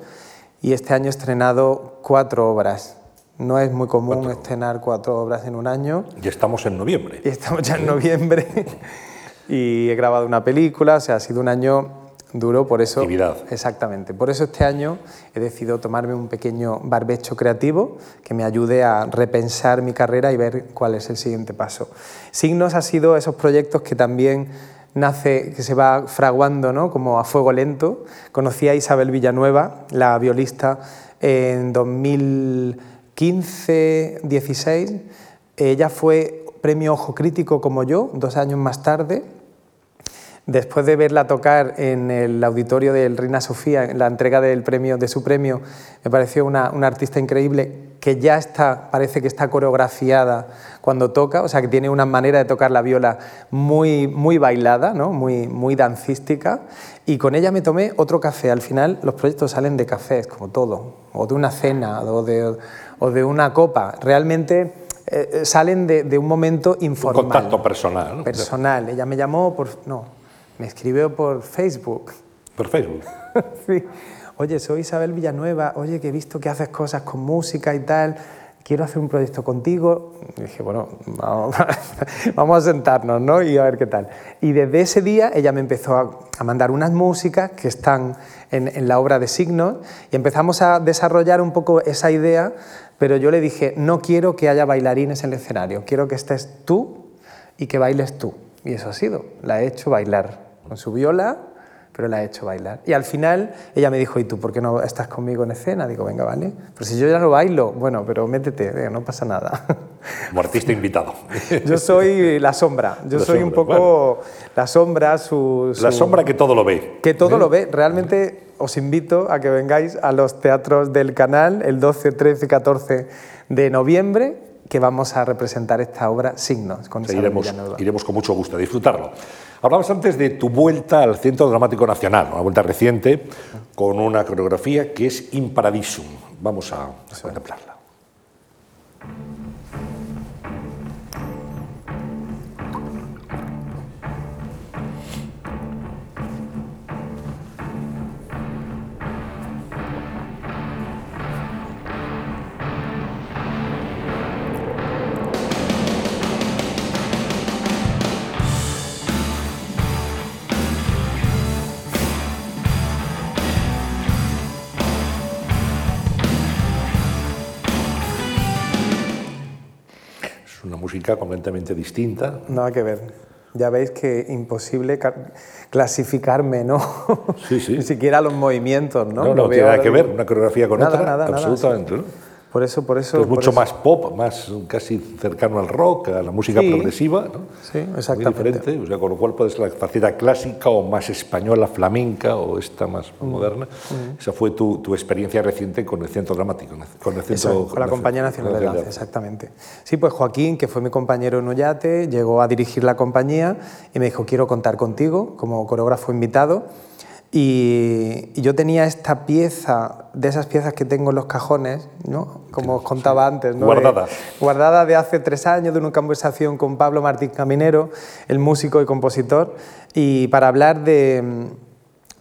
y este año he estrenado cuatro obras. No es muy común estrenar cuatro obras en un año. Y estamos en noviembre. Y estamos ya en noviembre. y he grabado una película, o sea, ha sido un año duro, por eso... Actividad. Exactamente. Por eso este año he decidido tomarme un pequeño barbecho creativo que me ayude a repensar mi carrera y ver cuál es el siguiente paso. Signos ha sido esos proyectos que también nace, que se va fraguando ¿no? como a fuego lento. Conocí a Isabel Villanueva, la violista, en 2000 15, 16, ella fue premio Ojo Crítico como yo, dos años más tarde. Después de verla tocar en el auditorio del Reina Sofía, en la entrega del premio, de su premio, me pareció una, artista increíble que ya está, parece que está coreografiada cuando toca, o sea que tiene una manera de tocar la viola muy, muy bailada, ¿no? muy, muy dancística. Y con ella me tomé otro café. Al final los proyectos salen de cafés, como todo, o de una cena, o de, o de una copa. Realmente eh, eh, salen de, un momento informal. Un contacto personal. Personal. Ella me llamó por... No, me escribió por Facebook. ¿Por Facebook? sí. Oye, soy Isabel Villanueva. Oye, que he visto que haces cosas con música y tal. Quiero hacer un proyecto contigo. Dije, bueno, vamos, a sentarnos ¿no? y a ver qué tal. Y desde ese día ella me empezó a, mandar unas músicas que están en, en, la obra de signos y empezamos a desarrollar un poco esa idea, pero yo le dije, no quiero que haya bailarines en el escenario, quiero que estés tú y que bailes tú. Y eso ha sido, la he hecho bailar con su viola pero la he hecho bailar. Y al final ella me dijo, ¿y tú por qué no estás conmigo en escena? Digo, venga, vale. Pero si yo ya no bailo, bueno, pero métete, no pasa nada. Como artista invitado. Yo soy la sombra, yo soy un poco la sombra, su, La sombra que todo lo ve. Que todo lo ve. Realmente os invito a que vengáis a los teatros del canal el 12, 13 y 14 de noviembre que vamos a representar esta obra Signos. Con iremos, iremos con mucho gusto a disfrutarlo. Hablabas antes de tu vuelta al Centro Dramático Nacional, una vuelta reciente, con una coreografía que es Imparadisum. Vamos a, a completamente distinta. Nada que ver. Ya veis que imposible clasificarme, ¿no? Sí, sí. Ni siquiera los movimientos, ¿no? No, no tiene nada que ver una coreografía con otra, nada, absolutamente. ¿no? Por eso, por eso. es mucho más pop, más casi cercano al rock, a la música progresiva, ¿no? Sí, exactamente. Muy diferente, o sea, con lo cual puede ser la faceta clásica o más española, flamenca o esta más mm. moderna. Mm. Esa fue tu, tu, experiencia reciente con el Centro Dramático, con el Centro, con la Compañía Nacional de Danza, exactamente. Sí, pues Joaquín, que fue mi compañero en Ollate, llegó a dirigir la compañía y me dijo, quiero contar contigo como coreógrafo invitado. Y, yo tenía esta pieza, de esas piezas que tengo en los cajones, ¿no? como os contaba antes. ¿no? Guardada. guardada de hace tres años, de una conversación con Pablo Martín Caminero, el músico y compositor, y para hablar de,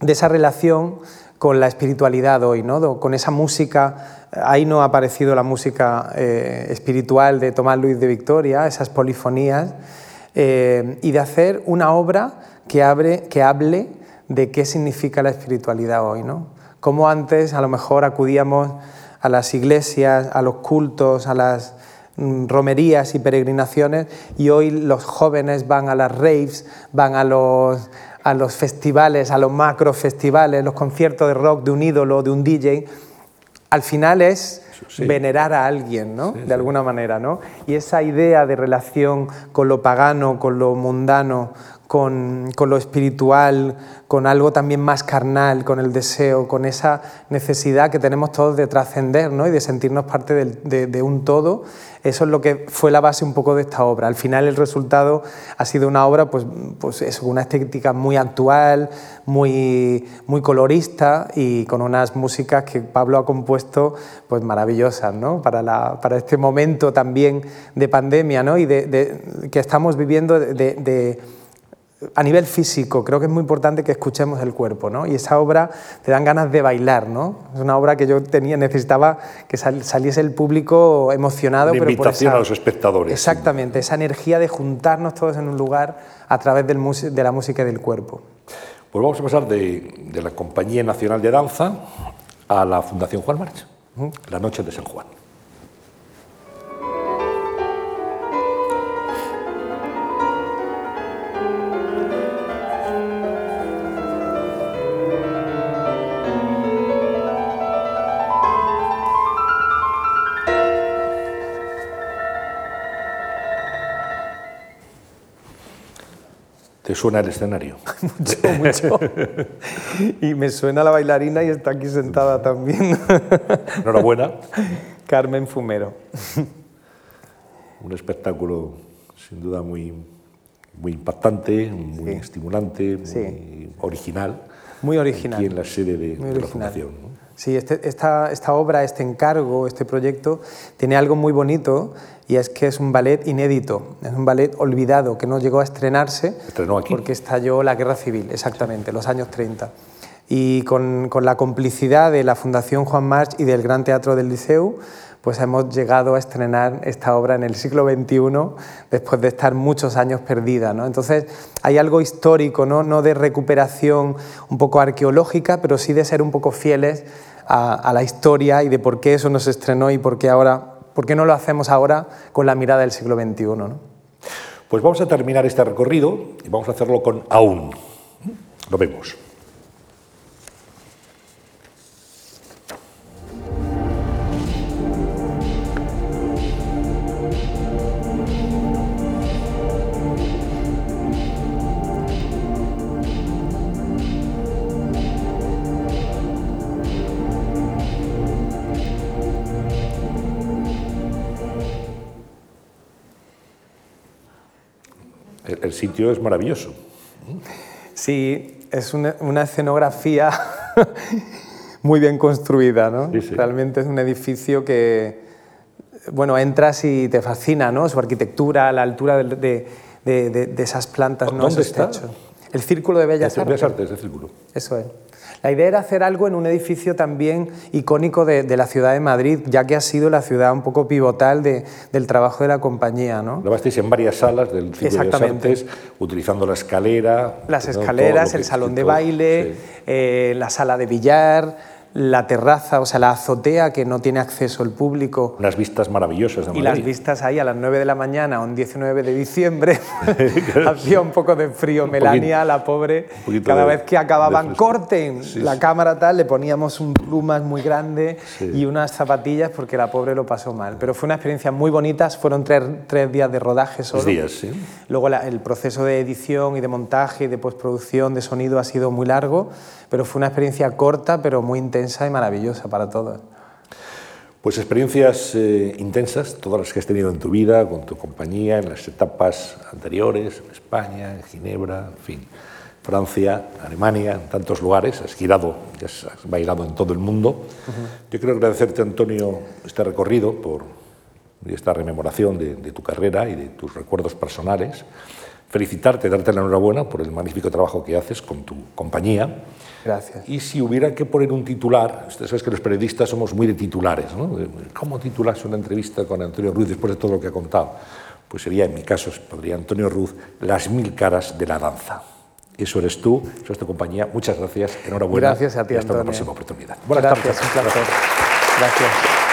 de esa relación con la espiritualidad hoy, ¿no? con esa música. Ahí no ha aparecido la música eh, espiritual de Tomás Luis de Victoria, esas polifonías, eh, y de hacer una obra que, abre, que hable de qué significa la espiritualidad hoy, ¿no? Como antes a lo mejor acudíamos a las iglesias, a los cultos, a las mm, romerías y peregrinaciones y hoy los jóvenes van a las raves, van a los, a los festivales, a los macro festivales, los conciertos de rock de un ídolo, de un DJ. Al final es venerar a alguien, ¿no? de alguna manera. ¿no? Y esa idea de relación con lo pagano, con lo mundano, con, lo espiritual, con algo también más carnal, con el deseo, con esa necesidad que tenemos todos de trascender ¿no? y de sentirnos parte de, un todo. Eso es lo que fue la base un poco de esta obra. Al final el resultado ha sido una obra, pues, pues es una estética muy actual, muy, muy colorista y con unas músicas que Pablo ha compuesto pues maravillosas ¿no? para, la, para este momento también de pandemia ¿no? y de, que estamos viviendo de a nivel físico, creo que es muy importante que escuchemos el cuerpo, ¿no? Y esa obra te dan ganas de bailar, ¿no? Es una obra que yo tenía, necesitaba que saliese el público emocionado. Una invitación a los espectadores. Exactamente, esa energía de juntarnos todos en un lugar a través del de la música y del cuerpo. Pues vamos a pasar de, la Compañía Nacional de Danza a la Fundación Juan March, la Noche de San Juan. Suena el escenario? mucho, mucho. Y me suena la bailarina y está aquí sentada también. Enhorabuena. Carmen Fumero. Un espectáculo sin duda muy, muy impactante, muy estimulante, muy original. Muy original. Aquí en la sede de, la Fundación. Sí, este, esta, esta, obra, este encargo, este proyecto, tiene algo muy bonito y es que es un ballet inédito, es un ballet olvidado que no llegó a estrenarse ¿Estrenó aquí? porque estalló la guerra civil, exactamente, los años 30. Y con, con, la complicidad de la Fundación Juan March y del Gran Teatro del Liceu, pues hemos llegado a estrenar esta obra en el siglo XXI después de estar muchos años perdida. ¿no? Entonces hay algo histórico, ¿no? no de recuperación un poco arqueológica, pero sí de ser un poco fieles a, la historia y de por qué eso nos estrenó y por qué, ahora, por qué no lo hacemos ahora con la mirada del siglo XXI. ¿no? Pues vamos a terminar este recorrido y vamos a hacerlo con Aún. Lo vemos. El, sitio es maravilloso. Sí, es una, escenografía muy bien construida, ¿no? Realmente es un edificio que, bueno, entras y te fascina, ¿no? Su arquitectura, la altura de, esas plantas, ¿no? ¿Dónde está? El Círculo de Bellas Artes. Bellas Artes, el Círculo. Eso es. La idea era hacer algo en un edificio también icónico de, la ciudad de Madrid, ya que ha sido la ciudad un poco pivotal del trabajo de la compañía. ¿no? Grabasteis en varias salas del Círculo de Artes, utilizando la escalera. Las escaleras, el salón de baile, eh, la sala de billar la terraza, o sea, la azotea que no tiene acceso el público. Unas vistas maravillosas de Y las vistas ahí a las 9 de la mañana, un 19 de diciembre, hacía un poco de frío. Melania, la pobre, cada vez que acababan, corten la cámara tal, le poníamos un plumas muy grande y unas zapatillas porque la pobre lo pasó mal. Pero fue una experiencia muy bonita, fueron tres, tres días de rodaje solo. días, sí. Luego el proceso de edición y de montaje y de postproducción de sonido ha sido muy largo pero fue una experiencia corta, pero muy intensa y maravillosa para todos. Pues experiencias eh, intensas, todas las que has tenido en tu vida, con tu compañía, en las etapas anteriores, en España, en Ginebra, en fin, Francia, Alemania, en tantos lugares, has girado, has bailado en todo el mundo. Yo quiero agradecerte, Antonio, este recorrido por esta rememoración de, de tu carrera y de tus recuerdos personales. Felicitarte, darte la enhorabuena por el magnífico trabajo que haces con tu compañía Gracias. Y si hubiera que poner un titular, ustedes sabes que los periodistas somos muy de titulares, ¿no? ¿Cómo titulas una entrevista con Antonio Ruiz después de todo lo que ha contado? Pues sería, en mi caso, podría Antonio Ruz, las mil caras de la danza. Eso eres tú, eso es tu compañía. Muchas gracias, enhorabuena. Gracias a ti, y hasta una próxima oportunidad. Buenas gracias, tardes. un placer. Gracias.